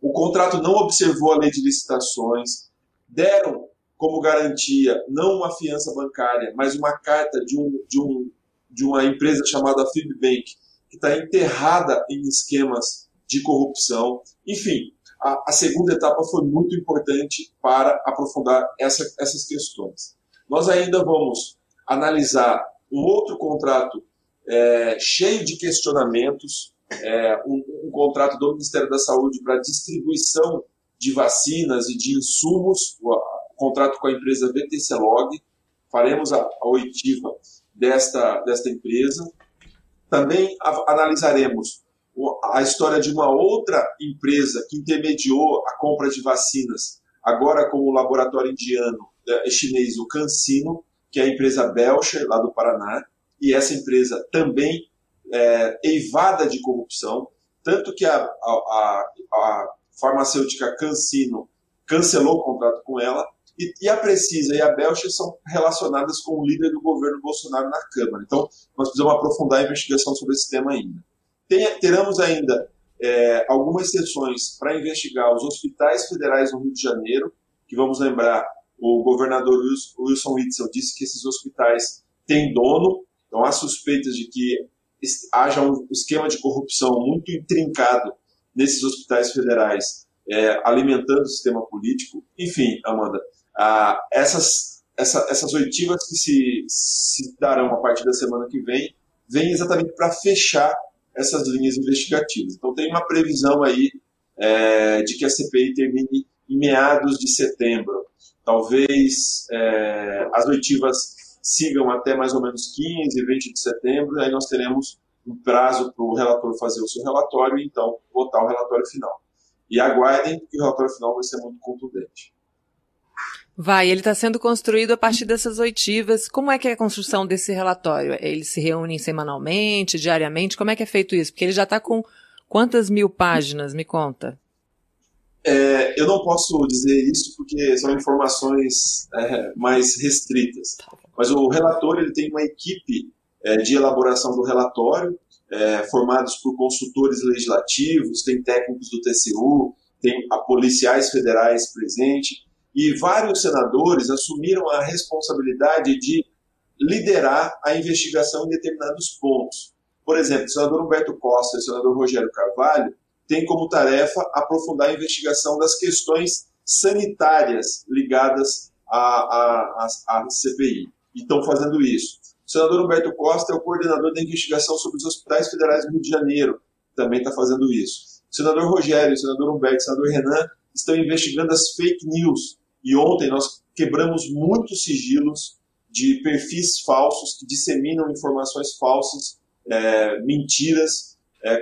o contrato não observou a lei de licitações, deram como garantia não uma fiança bancária, mas uma carta de, um, de, um, de uma empresa chamada Fibbank, que está enterrada em esquemas de corrupção. Enfim, a, a, segunda etapa foi muito importante para aprofundar essa, essas questões. Nós ainda vamos analisar um outro contrato é, cheio de questionamentos, é, um, um, contrato do Ministério da Saúde para distribuição de vacinas e de insumos, o, contrato com a empresa VTC Log, faremos a, a oitiva desta, desta empresa. Também a, analisaremos a história de uma outra empresa que intermediou a compra de vacinas, agora com o laboratório indiano, é, chinês, o CanSino, que é a empresa Belcher, lá do Paraná, e essa empresa também é, eivada de corrupção, tanto que a, a, a farmacêutica Cancino cancelou o contrato com ela, e, e, a Precisa e a Belcher são relacionadas com o líder do governo Bolsonaro na Câmara. Então, nós precisamos aprofundar a investigação sobre esse tema ainda. Tem, teremos ainda é, algumas sessões para investigar os hospitais federais no Rio de Janeiro, que vamos lembrar, o governador Wilson Witzel disse que esses hospitais têm dono, então, há suspeitas de que haja um esquema de corrupção muito intrincado nesses hospitais federais, é, alimentando o sistema político. Enfim, Amanda, ah, essas, essa, essas oitivas que se, se darão a partir da semana que vem, vêm exatamente para fechar essas linhas investigativas. Então, tem uma previsão aí é, de que a CPI termine em meados de setembro. Talvez é, as oitivas sigam até mais ou menos 15, 20 de setembro, aí nós teremos um prazo para o relator fazer o seu relatório e então votar o relatório final. E aguardem, que o relatório final vai ser muito contundente. Vai, ele está sendo construído a partir dessas oitivas. Como é que é a construção desse relatório? Eles se reúnem semanalmente, diariamente? Como é que é feito isso? Porque ele já está com quantas mil páginas? Me conta. É, eu não posso dizer isso porque são informações é, mais restritas. Mas o relator ele tem uma equipe é, de elaboração do relatório, é, formados por consultores legislativos, tem técnicos do TCU, tem policiais federais presente, e vários senadores assumiram a responsabilidade de liderar a investigação em determinados pontos. Por exemplo, o senador Humberto Costa e o senador Rogério Carvalho têm como tarefa aprofundar a investigação das questões sanitárias ligadas à, à, à CPI e estão fazendo isso. O senador Humberto Costa é o coordenador da investigação sobre os hospitais federais do Rio de Janeiro, também está fazendo isso. O senador Rogério, o senador Humberto, o senador Renan estão investigando as fake news. E ontem nós quebramos muitos sigilos de perfis falsos que disseminam informações falsas, é, mentiras, é,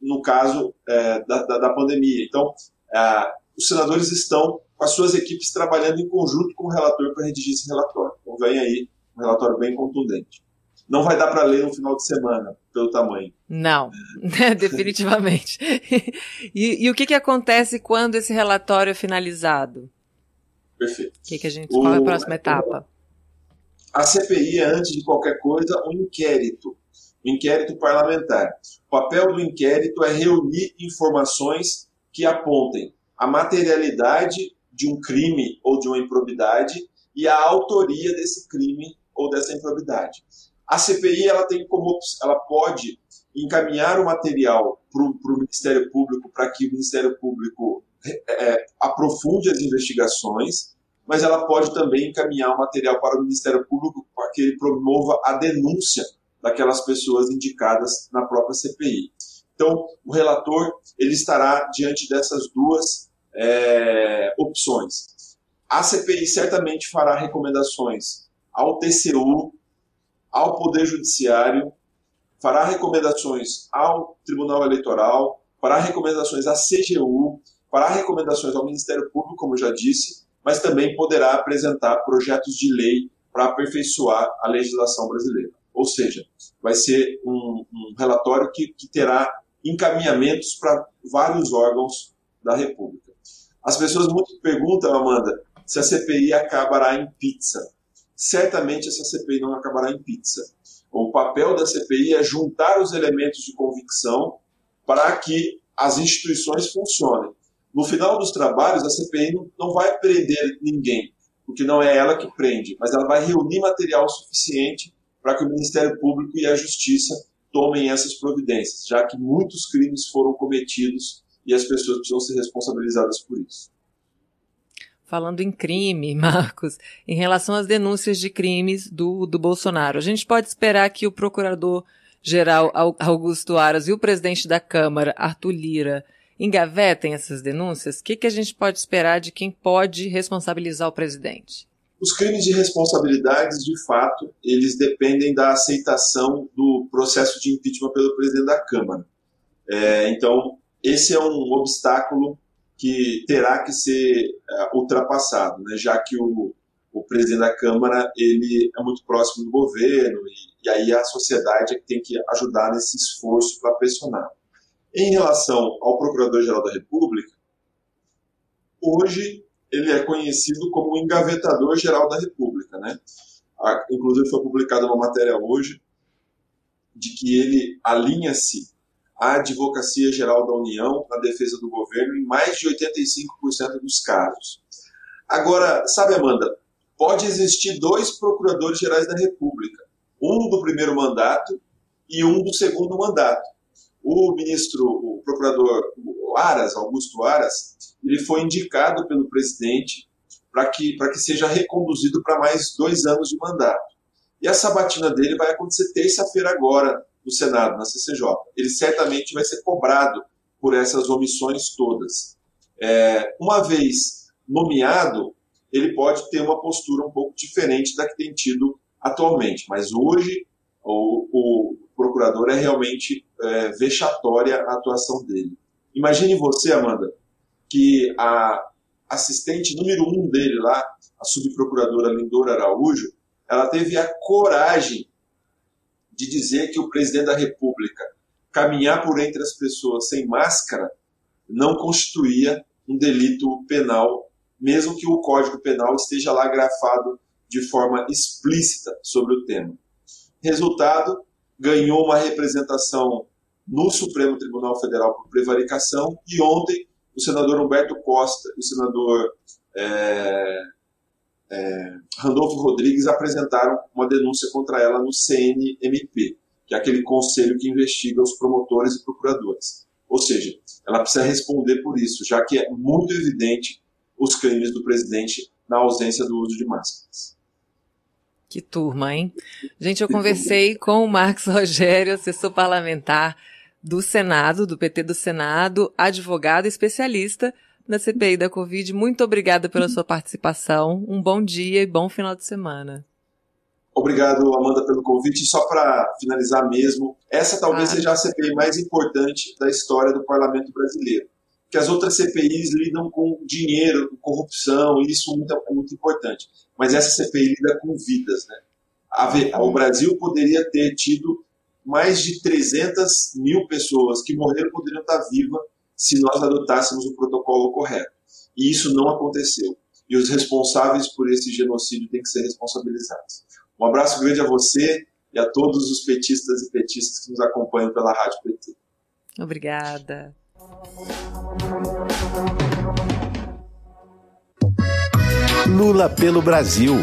no caso é, da, da, da, pandemia. Então, é, os senadores estão com as suas equipes trabalhando em conjunto com o relator para redigir esse relatório. Então vem aí um relatório bem contundente. não vai dar para ler no final de semana, pelo tamanho. Não, definitivamente. e, e, o que, que acontece quando esse relatório é finalizado? Perfeito. O que, que a gente, qual é a próxima etapa? A CPI é, antes de qualquer coisa, um inquérito, um inquérito parlamentar. O papel do inquérito é reunir informações que apontem a materialidade de um crime ou de uma improbidade e a autoria desse crime ou dessa improbidade. A CPI ela tem como ela pode encaminhar o material para o Ministério Público para que o Ministério Público é, é, aprofunde as investigações, mas ela pode também encaminhar o material para o Ministério Público para que ele promova a denúncia daquelas pessoas indicadas na própria CPI. Então, o relator ele estará diante dessas duas é, opções. A CPI certamente fará recomendações ao TCU, ao Poder Judiciário, fará recomendações ao Tribunal Eleitoral, fará recomendações à CGU, fará recomendações ao Ministério Público, como já disse, mas também poderá apresentar projetos de lei para aperfeiçoar a legislação brasileira. Ou seja, vai ser um, um relatório que, que terá encaminhamentos para vários órgãos da República. As pessoas muito perguntam, Amanda, se a CPI acabará em pizza. Certamente essa CPI não acabará em pizza. O papel da CPI é juntar os elementos de convicção para que as instituições funcionem. No final dos trabalhos, a CPI não vai prender ninguém, porque não é ela que prende, mas ela vai reunir material suficiente para que o Ministério Público e a Justiça tomem essas providências, já que muitos crimes foram cometidos e as pessoas precisam ser responsabilizadas por isso. Falando em crime, Marcos, em relação às denúncias de crimes do, do Bolsonaro, a gente pode esperar que o procurador-geral Augusto Aras e o presidente da Câmara, Arthur Lira, engavetem essas denúncias? O que, que a gente pode esperar de quem pode responsabilizar o presidente? Os crimes de responsabilidades, de fato, eles dependem da aceitação do processo de impeachment pelo presidente da Câmara. É, então, esse é um obstáculo que terá que ser é, ultrapassado, né, já que o, o presidente da Câmara ele é muito próximo do governo e, e aí a sociedade é que tem que ajudar nesse esforço para pressionar. Em relação ao Procurador-Geral da República, hoje ele é conhecido como o engavetador-geral da República, né? Inclusive foi publicada uma matéria hoje de que ele alinha-se à Advocacia Geral da União na defesa do governo em mais de 85% dos casos. Agora, sabe, Amanda, pode existir dois procuradores gerais da República, um do primeiro mandato e um do segundo mandato. O ministro, o procurador Aras, Augusto Aras, ele foi indicado pelo presidente para que, que seja reconduzido para mais dois anos de mandato. E a sabatina dele vai acontecer terça-feira agora, no Senado, na CCJ. Ele certamente vai ser cobrado por essas omissões todas. É, uma vez nomeado, ele pode ter uma postura um pouco diferente da que tem tido atualmente, mas hoje o, o procurador é realmente é, vexatória a atuação dele. Imagine você, Amanda, que a assistente número um dele lá, a subprocuradora Lindora Araújo, ela teve a coragem de dizer que o presidente da República caminhar por entre as pessoas sem máscara não constituía um delito penal, mesmo que o Código Penal esteja lá grafado de forma explícita sobre o tema. Resultado, ganhou uma representação no Supremo Tribunal Federal por prevaricação e ontem o senador Humberto Costa e o senador é, é, Randolfo Rodrigues apresentaram uma denúncia contra ela no CNMP, que é aquele conselho que investiga os promotores e procuradores. Ou seja, ela precisa responder por isso, já que é muito evidente os crimes do presidente na ausência do uso de máscaras. Que turma, hein? Gente, eu conversei com o Marcos Rogério, assessor parlamentar do Senado, do PT do Senado, advogado especialista na CPI da Covid. Muito obrigada pela sua participação. Um bom dia e bom final de semana. Obrigado, Amanda, pelo convite. Só para finalizar mesmo, essa talvez ah. seja a CPI mais importante da história do parlamento brasileiro. Que as outras CPIs lidam com dinheiro, com corrupção, e isso é muito, muito importante. Mas essa CPI lida com vidas, né? o Brasil poderia ter tido mais de 300 mil pessoas que morreram poderiam estar vivas se nós adotássemos o protocolo correto. E isso não aconteceu. E os responsáveis por esse genocídio têm que ser responsabilizados. Um abraço grande a você e a todos os petistas e petistas que nos acompanham pela Rádio PT. Obrigada. Lula pelo Brasil.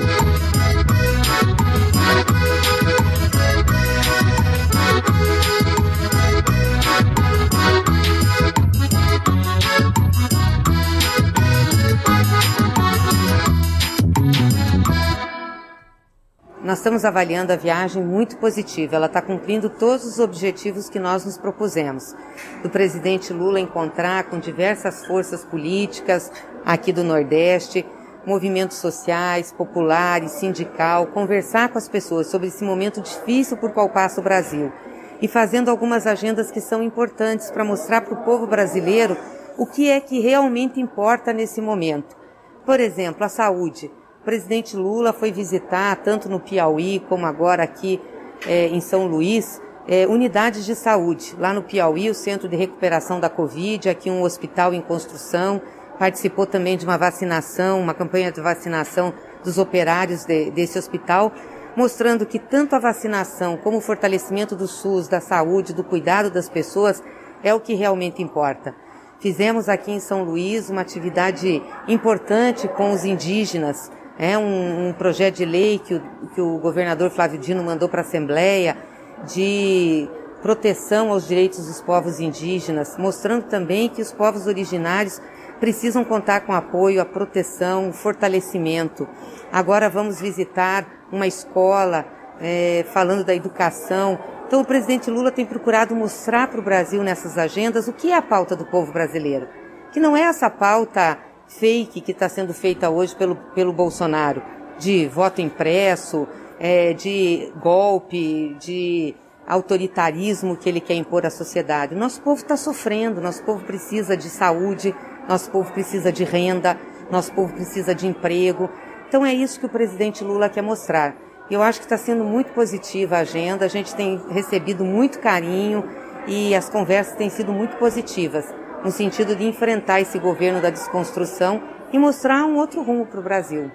Nós estamos avaliando a viagem muito positiva. Ela está cumprindo todos os objetivos que nós nos propusemos. Do presidente Lula encontrar com diversas forças políticas aqui do Nordeste, movimentos sociais, populares, sindical, conversar com as pessoas sobre esse momento difícil por qual passa o Brasil e fazendo algumas agendas que são importantes para mostrar para o povo brasileiro o que é que realmente importa nesse momento. Por exemplo, a saúde. O presidente Lula foi visitar, tanto no Piauí como agora aqui é, em São Luís, é, unidades de saúde. Lá no Piauí, o Centro de Recuperação da Covid, aqui um hospital em construção. Participou também de uma vacinação, uma campanha de vacinação dos operários de, desse hospital, mostrando que tanto a vacinação como o fortalecimento do SUS, da saúde, do cuidado das pessoas é o que realmente importa. Fizemos aqui em São Luís uma atividade importante com os indígenas, é um, um projeto de lei que o, que o governador Flávio Dino mandou para a Assembleia de proteção aos direitos dos povos indígenas, mostrando também que os povos originários precisam contar com apoio, a proteção, o fortalecimento. Agora vamos visitar uma escola é, falando da educação. Então o presidente Lula tem procurado mostrar para o Brasil nessas agendas o que é a pauta do povo brasileiro. Que não é essa pauta fake que está sendo feita hoje pelo, pelo Bolsonaro, de voto impresso, é, de golpe, de autoritarismo que ele quer impor à sociedade. Nosso povo está sofrendo, nosso povo precisa de saúde, nosso povo precisa de renda, nosso povo precisa de emprego. Então é isso que o presidente Lula quer mostrar. Eu acho que está sendo muito positiva a agenda, a gente tem recebido muito carinho e as conversas têm sido muito positivas no sentido de enfrentar esse governo da desconstrução e mostrar um outro rumo para o Brasil.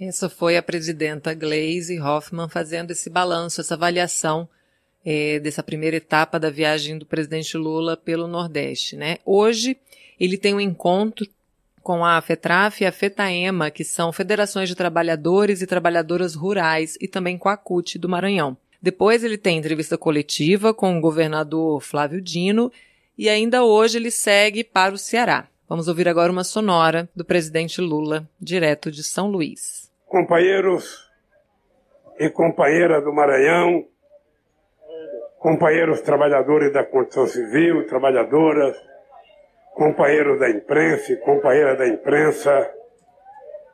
Essa foi a presidenta Gleisi Hoffmann fazendo esse balanço, essa avaliação é, dessa primeira etapa da viagem do presidente Lula pelo Nordeste. Né? Hoje ele tem um encontro com a FETRAF e a FETAEMA, que são federações de trabalhadores e trabalhadoras rurais, e também com a CUT do Maranhão. Depois ele tem entrevista coletiva com o governador Flávio Dino e ainda hoje ele segue para o Ceará. Vamos ouvir agora uma sonora do presidente Lula, direto de São Luís. Companheiros e companheiras do Maranhão, companheiros trabalhadores da construção civil, trabalhadoras, companheiros da imprensa e companheiras da imprensa,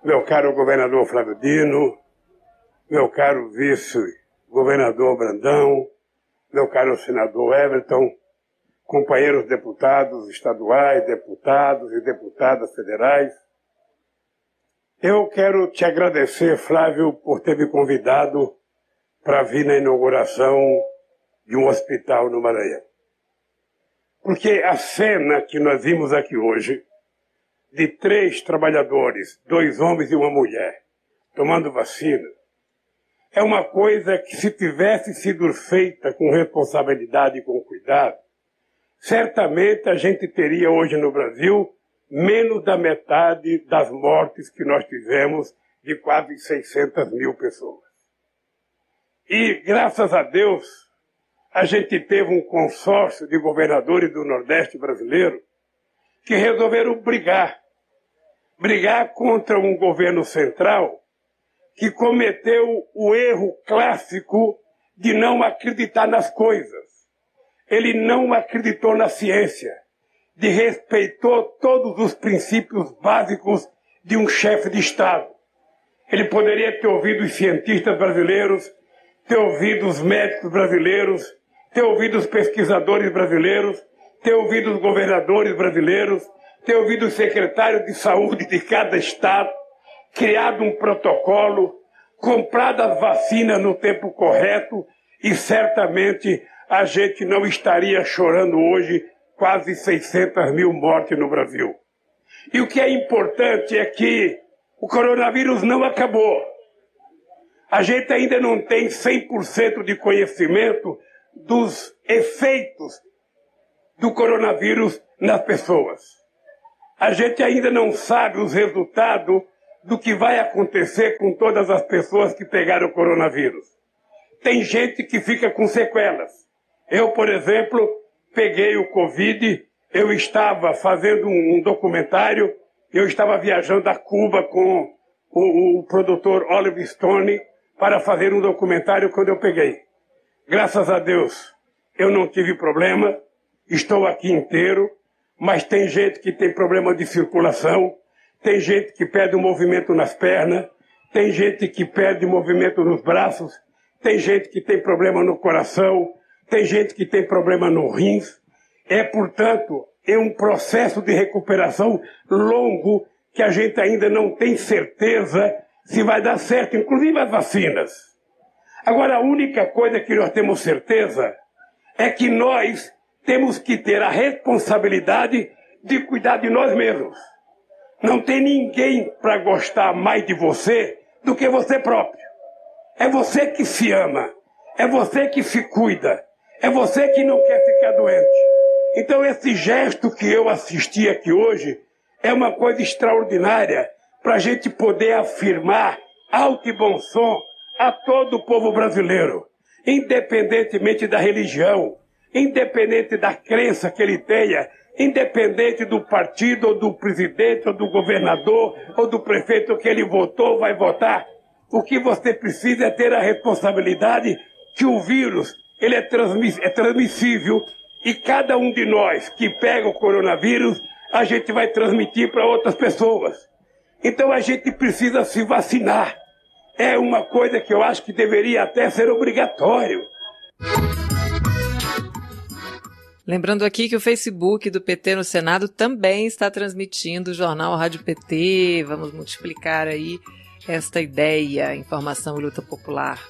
meu caro governador Flávio Dino, meu caro vice-governador Brandão, meu caro senador Everton, companheiros deputados estaduais, deputados e deputadas federais. Eu quero te agradecer, Flávio, por ter me convidado para vir na inauguração de um hospital no Maranhão. Porque a cena que nós vimos aqui hoje, de três trabalhadores, dois homens e uma mulher, tomando vacina, é uma coisa que se tivesse sido feita com responsabilidade e com cuidado, certamente a gente teria hoje no Brasil menos da metade das mortes que nós tivemos de quase 600 mil pessoas. E, graças a Deus, a gente teve um consórcio de governadores do Nordeste brasileiro que resolveram brigar. Brigar contra um governo central que cometeu o erro clássico de não acreditar nas coisas ele não acreditou na ciência, desrespeitou todos os princípios básicos de um chefe de Estado. Ele poderia ter ouvido os cientistas brasileiros, ter ouvido os médicos brasileiros, ter ouvido os pesquisadores brasileiros, ter ouvido os governadores brasileiros, ter ouvido os secretários de saúde de cada estado, criado um protocolo, comprado as vacinas no tempo correto e certamente a gente não estaria chorando hoje quase 600 mil mortes no Brasil. E o que é importante é que o coronavírus não acabou. A gente ainda não tem 100% de conhecimento dos efeitos do coronavírus nas pessoas. A gente ainda não sabe os resultados do que vai acontecer com todas as pessoas que pegaram o coronavírus. Tem gente que fica com sequelas. Eu, por exemplo, peguei o Covid, eu estava fazendo um, documentário, eu estava viajando a Cuba com o, o produtor Oliver Stone para fazer um documentário quando eu peguei. Graças a Deus, eu não tive problema, estou aqui inteiro, mas tem gente que tem problema de circulação, tem gente que perde o movimento nas pernas, tem gente que perde o movimento nos braços, tem gente que tem problema no coração, tem gente que tem problema no rins. É, portanto, é um processo de recuperação longo que a gente ainda não tem certeza se vai dar certo, inclusive as vacinas. Agora, a única coisa que nós temos certeza é que nós temos que ter a responsabilidade de cuidar de nós mesmos. Não tem ninguém para gostar mais de você do que você próprio. É você que se ama. É você que se cuida. É você que não quer ficar doente. Então, esse gesto que eu assisti aqui hoje é uma coisa extraordinária para a gente poder afirmar alto e bom som a todo o povo brasileiro, independentemente da religião, independente da crença que ele tenha, independente do partido, ou do presidente, ou do governador, ou do prefeito que ele votou, ou vai votar. O que você precisa é ter a responsabilidade que o vírus ele é, transmiss é transmissível e cada um de nós que pega o coronavírus, a gente vai transmitir para outras pessoas. Então a gente precisa se vacinar. É uma coisa que eu acho que deveria até ser obrigatório. Lembrando aqui que o Facebook do PT no Senado também está transmitindo o jornal Rádio PT. Vamos multiplicar aí esta ideia, informação e luta popular.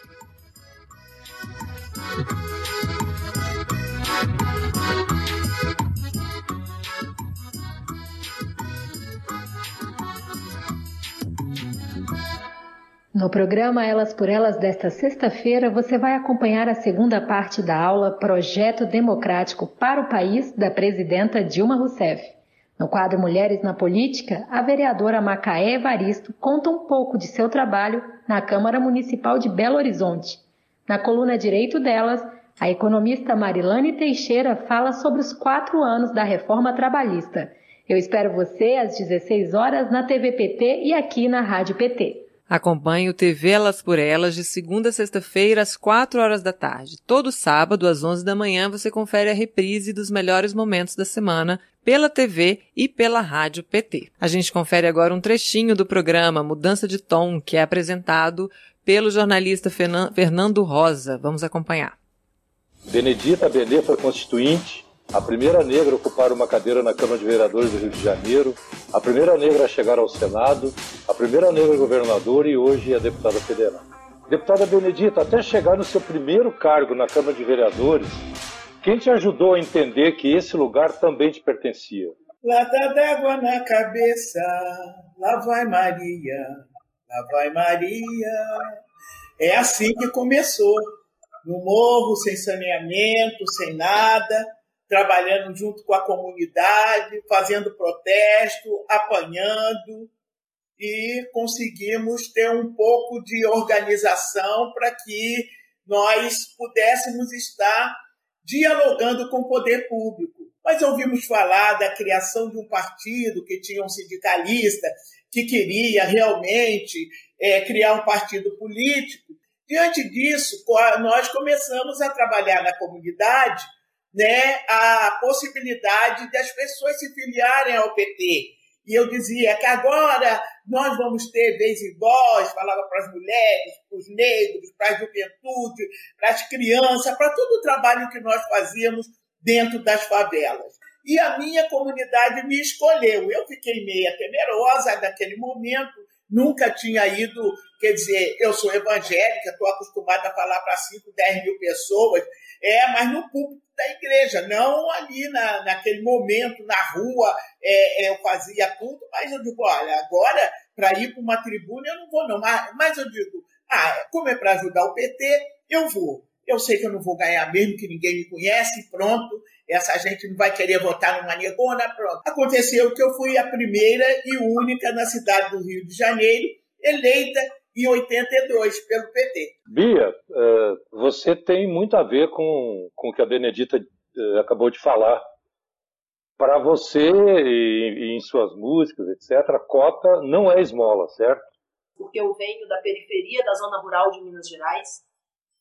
No programa Elas por Elas desta sexta-feira, você vai acompanhar a segunda parte da aula Projeto Democrático para o País da presidenta Dilma Rousseff. No quadro Mulheres na Política, a vereadora Macaé Evaristo conta um pouco de seu trabalho na Câmara Municipal de Belo Horizonte. Na coluna Direito Delas, a economista Marilane Teixeira fala sobre os quatro anos da reforma trabalhista. Eu espero você às 16 horas na TV PT e aqui na Rádio PT. Acompanhe o TV Elas por Elas de segunda a sexta-feira às 4 horas da tarde. Todo sábado às 11 da manhã você confere a reprise dos melhores momentos da semana pela TV e pela Rádio PT. A gente confere agora um trechinho do programa Mudança de Tom, que é apresentado pelo jornalista Fernando Rosa. Vamos acompanhar. Benedita Benê foi constituinte a primeira negra a ocupar uma cadeira na Câmara de Vereadores do Rio de Janeiro, a primeira negra a chegar ao Senado, a primeira negra governadora e hoje a deputada federal. Deputada Benedita, até chegar no seu primeiro cargo na Câmara de Vereadores, quem te ajudou a entender que esse lugar também te pertencia? Lata d'água na cabeça, lá vai Maria, vai Maria. É assim que começou. No morro, sem saneamento, sem nada, trabalhando junto com a comunidade, fazendo protesto, apanhando, e conseguimos ter um pouco de organização para que nós pudéssemos estar dialogando com o poder público. Nós ouvimos falar da criação de um partido que tinha um sindicalista que queria realmente é, criar um partido político. Diante disso, nós começamos a trabalhar na comunidade né, a possibilidade das pessoas se filiarem ao PT. E eu dizia que agora nós vamos ter vez em voz, falava para as mulheres, para os negros, para a juventude, para as crianças, para todo o trabalho que nós fazíamos dentro das favelas. E a minha comunidade me escolheu. Eu fiquei meia temerosa naquele momento, nunca tinha ido, quer dizer, eu sou evangélica, estou acostumada a falar para 5, 10 mil pessoas, é, mas no público da igreja, não ali na, naquele momento, na rua, é, eu fazia tudo, mas eu digo, olha, agora, para ir para uma tribuna, eu não vou não, mas, mas eu digo, ah, como é para ajudar o PT, eu vou. Eu sei que eu não vou ganhar mesmo, que ninguém me conhece, pronto. Essa gente não vai querer votar numa negona, pronto. Aconteceu que eu fui a primeira e única na cidade do Rio de Janeiro, eleita em 82 pelo PT. Bia, é, você tem muito a ver com, com o que a Benedita é, acabou de falar. Para você e, em suas músicas, etc., cota não é esmola, certo? Porque eu venho da periferia da zona rural de Minas Gerais,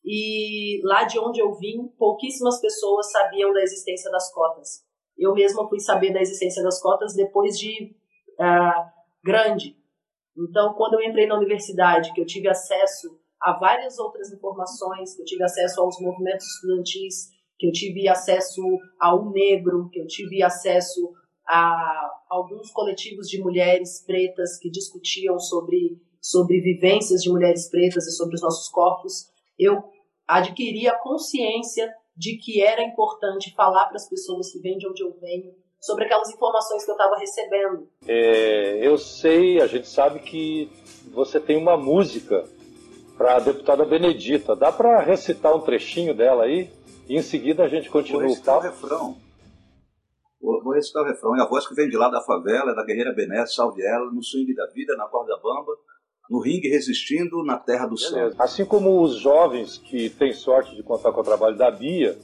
e lá de onde eu vim, pouquíssimas pessoas sabiam da existência das cotas. Eu mesma fui saber da existência das cotas depois de uh, grande. Então, quando eu entrei na universidade, que eu tive acesso a várias outras informações, que eu tive acesso aos movimentos estudantis, que eu tive acesso ao negro, que eu tive acesso a alguns coletivos de mulheres pretas que discutiam sobre, sobre vivências de mulheres pretas e sobre os nossos corpos, eu adquiri a consciência de que era importante falar para as pessoas que vêm de onde eu venho sobre aquelas informações que eu estava recebendo. É, eu sei, a gente sabe que você tem uma música para a deputada Benedita. Dá para recitar um trechinho dela aí? E em seguida a gente continua Vou recitar o refrão. Vou, vou recitar o refrão. É a voz que vem de lá da favela, é da guerreira Bené, salve ela, no swing da vida, na corda bamba, no ringue resistindo na terra do céu. Assim como os jovens que têm sorte de contar com o trabalho da Bia,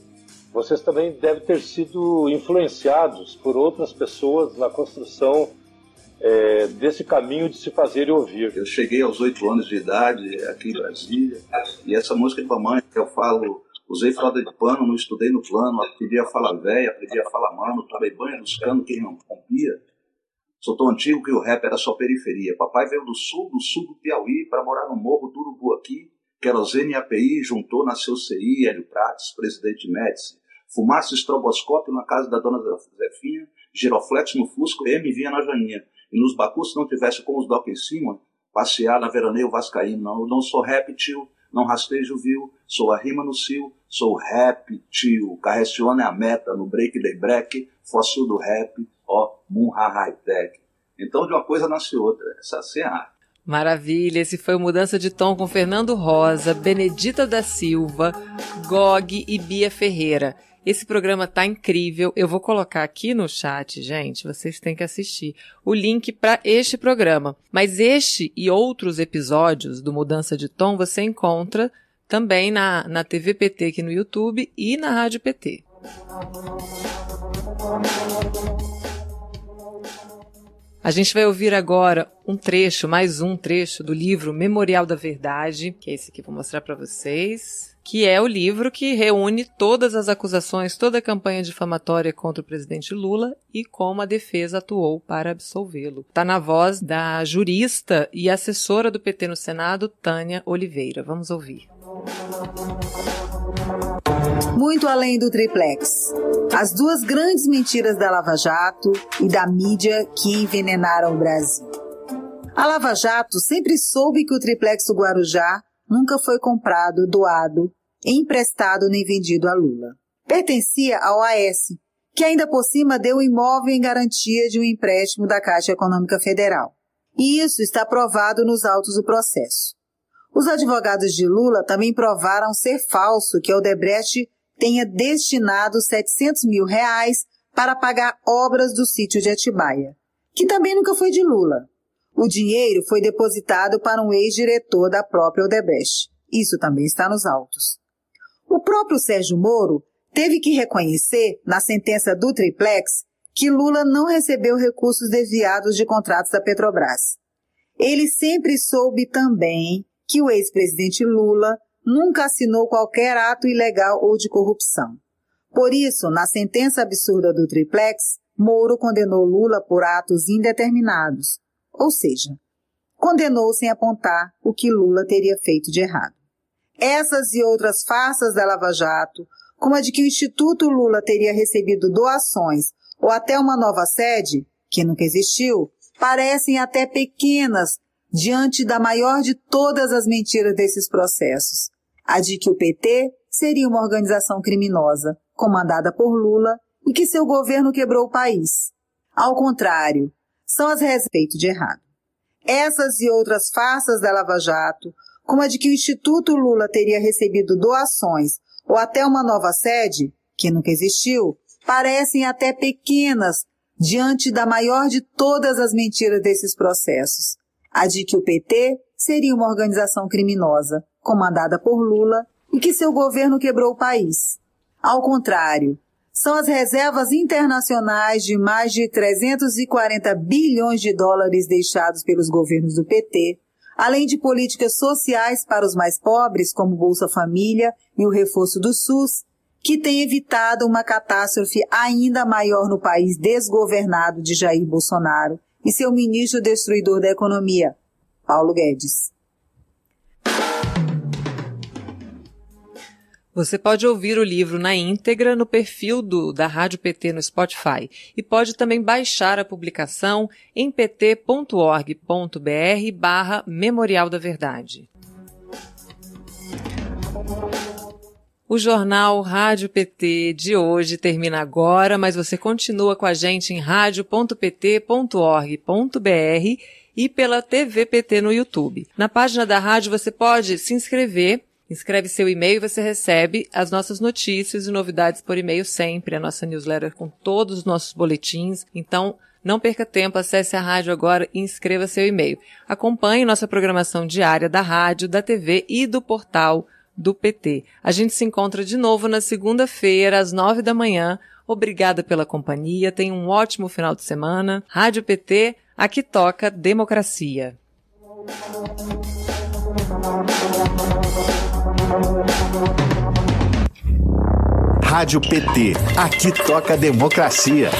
vocês também devem ter sido influenciados por outras pessoas na construção é, desse caminho de se fazer e ouvir. Eu cheguei aos oito anos de idade aqui em Brasília e essa música de mamãe que eu falo Usei fralda de pano, não estudei no plano, aprendi a falar velha, aprendi a falar mano, tomei banho nos canos que não rompia. Sou tão antigo que o rap era só periferia. Papai veio do sul, do sul do Piauí, para morar no morro do Urubu aqui. Querosene e API, juntou, nasceu CI, Hélio Prates, presidente Médici. Fumaça estroboscópio na casa da dona Zefinha, giroflex no Fusco, M vinha na Janinha. E nos Bacus, se não tivesse com os doc em cima, passear na veraneio vascaíno. Não, não sou rap, tio, não rastejo viu, sou a rima no cio, sou rap, tio. Carreciona é a meta, no break day break, fóssil do rap, ó, Munha High Tech. Então, de uma coisa nasce outra. Essa a arte. Maravilha, esse foi o Mudança de Tom com Fernando Rosa, Benedita da Silva, Gog e Bia Ferreira. Esse programa tá incrível. Eu vou colocar aqui no chat, gente, vocês têm que assistir o link para este programa. Mas este e outros episódios do Mudança de Tom você encontra também na, na TV PT aqui no YouTube e na Rádio PT. A gente vai ouvir agora um trecho, mais um trecho do livro Memorial da Verdade, que é esse que eu vou mostrar para vocês, que é o livro que reúne todas as acusações, toda a campanha difamatória contra o presidente Lula e como a defesa atuou para absolvê-lo. Está na voz da jurista e assessora do PT no Senado, Tânia Oliveira. Vamos ouvir. Muito além do triplex. As duas grandes mentiras da Lava Jato e da mídia que envenenaram o Brasil. A Lava Jato sempre soube que o triplex do Guarujá nunca foi comprado, doado, emprestado nem vendido a Lula. Pertencia ao AS, que ainda por cima deu o imóvel em garantia de um empréstimo da Caixa Econômica Federal. E isso está provado nos autos do processo. Os advogados de Lula também provaram ser falso que Odebrecht tenha destinado 700 mil reais para pagar obras do sítio de Atibaia, que também nunca foi de Lula. O dinheiro foi depositado para um ex-diretor da própria Odebrecht. Isso também está nos autos. O próprio Sérgio Moro teve que reconhecer, na sentença do triplex, que Lula não recebeu recursos desviados de contratos da Petrobras. Ele sempre soube também que o ex-presidente Lula nunca assinou qualquer ato ilegal ou de corrupção. Por isso, na sentença absurda do triplex, Moro condenou Lula por atos indeterminados, ou seja, condenou sem apontar o que Lula teria feito de errado. Essas e outras farsas da Lava Jato, como a de que o Instituto Lula teria recebido doações ou até uma nova sede, que nunca existiu, parecem até pequenas diante da maior de todas as mentiras desses processos, a de que o PT seria uma organização criminosa, comandada por Lula, e que seu governo quebrou o país. Ao contrário, são as respeito de errado. Essas e outras farsas da Lava Jato, como a de que o Instituto Lula teria recebido doações ou até uma nova sede, que nunca existiu, parecem até pequenas diante da maior de todas as mentiras desses processos, a de que o PT seria uma organização criminosa, comandada por Lula, e que seu governo quebrou o país. Ao contrário, são as reservas internacionais de mais de 340 bilhões de dólares deixados pelos governos do PT, além de políticas sociais para os mais pobres, como Bolsa Família e o reforço do SUS, que têm evitado uma catástrofe ainda maior no país desgovernado de Jair Bolsonaro e seu ministro destruidor da economia, Paulo Guedes. Você pode ouvir o livro na íntegra no perfil do, da Rádio PT no Spotify e pode também baixar a publicação em pt.org.br barra Memorial da Verdade. O jornal Rádio PT de hoje termina agora, mas você continua com a gente em radio.pt.org.br e pela TV PT no YouTube. Na página da rádio você pode se inscrever Inscreve seu e-mail e você recebe as nossas notícias e novidades por e-mail sempre, a nossa newsletter com todos os nossos boletins. Então, não perca tempo, acesse a rádio agora e inscreva seu e-mail. Acompanhe nossa programação diária da rádio, da TV e do portal do PT. A gente se encontra de novo na segunda-feira, às nove da manhã. Obrigada pela companhia, tenha um ótimo final de semana. Rádio PT, aqui toca democracia. Rádio PT. Aqui toca democracia.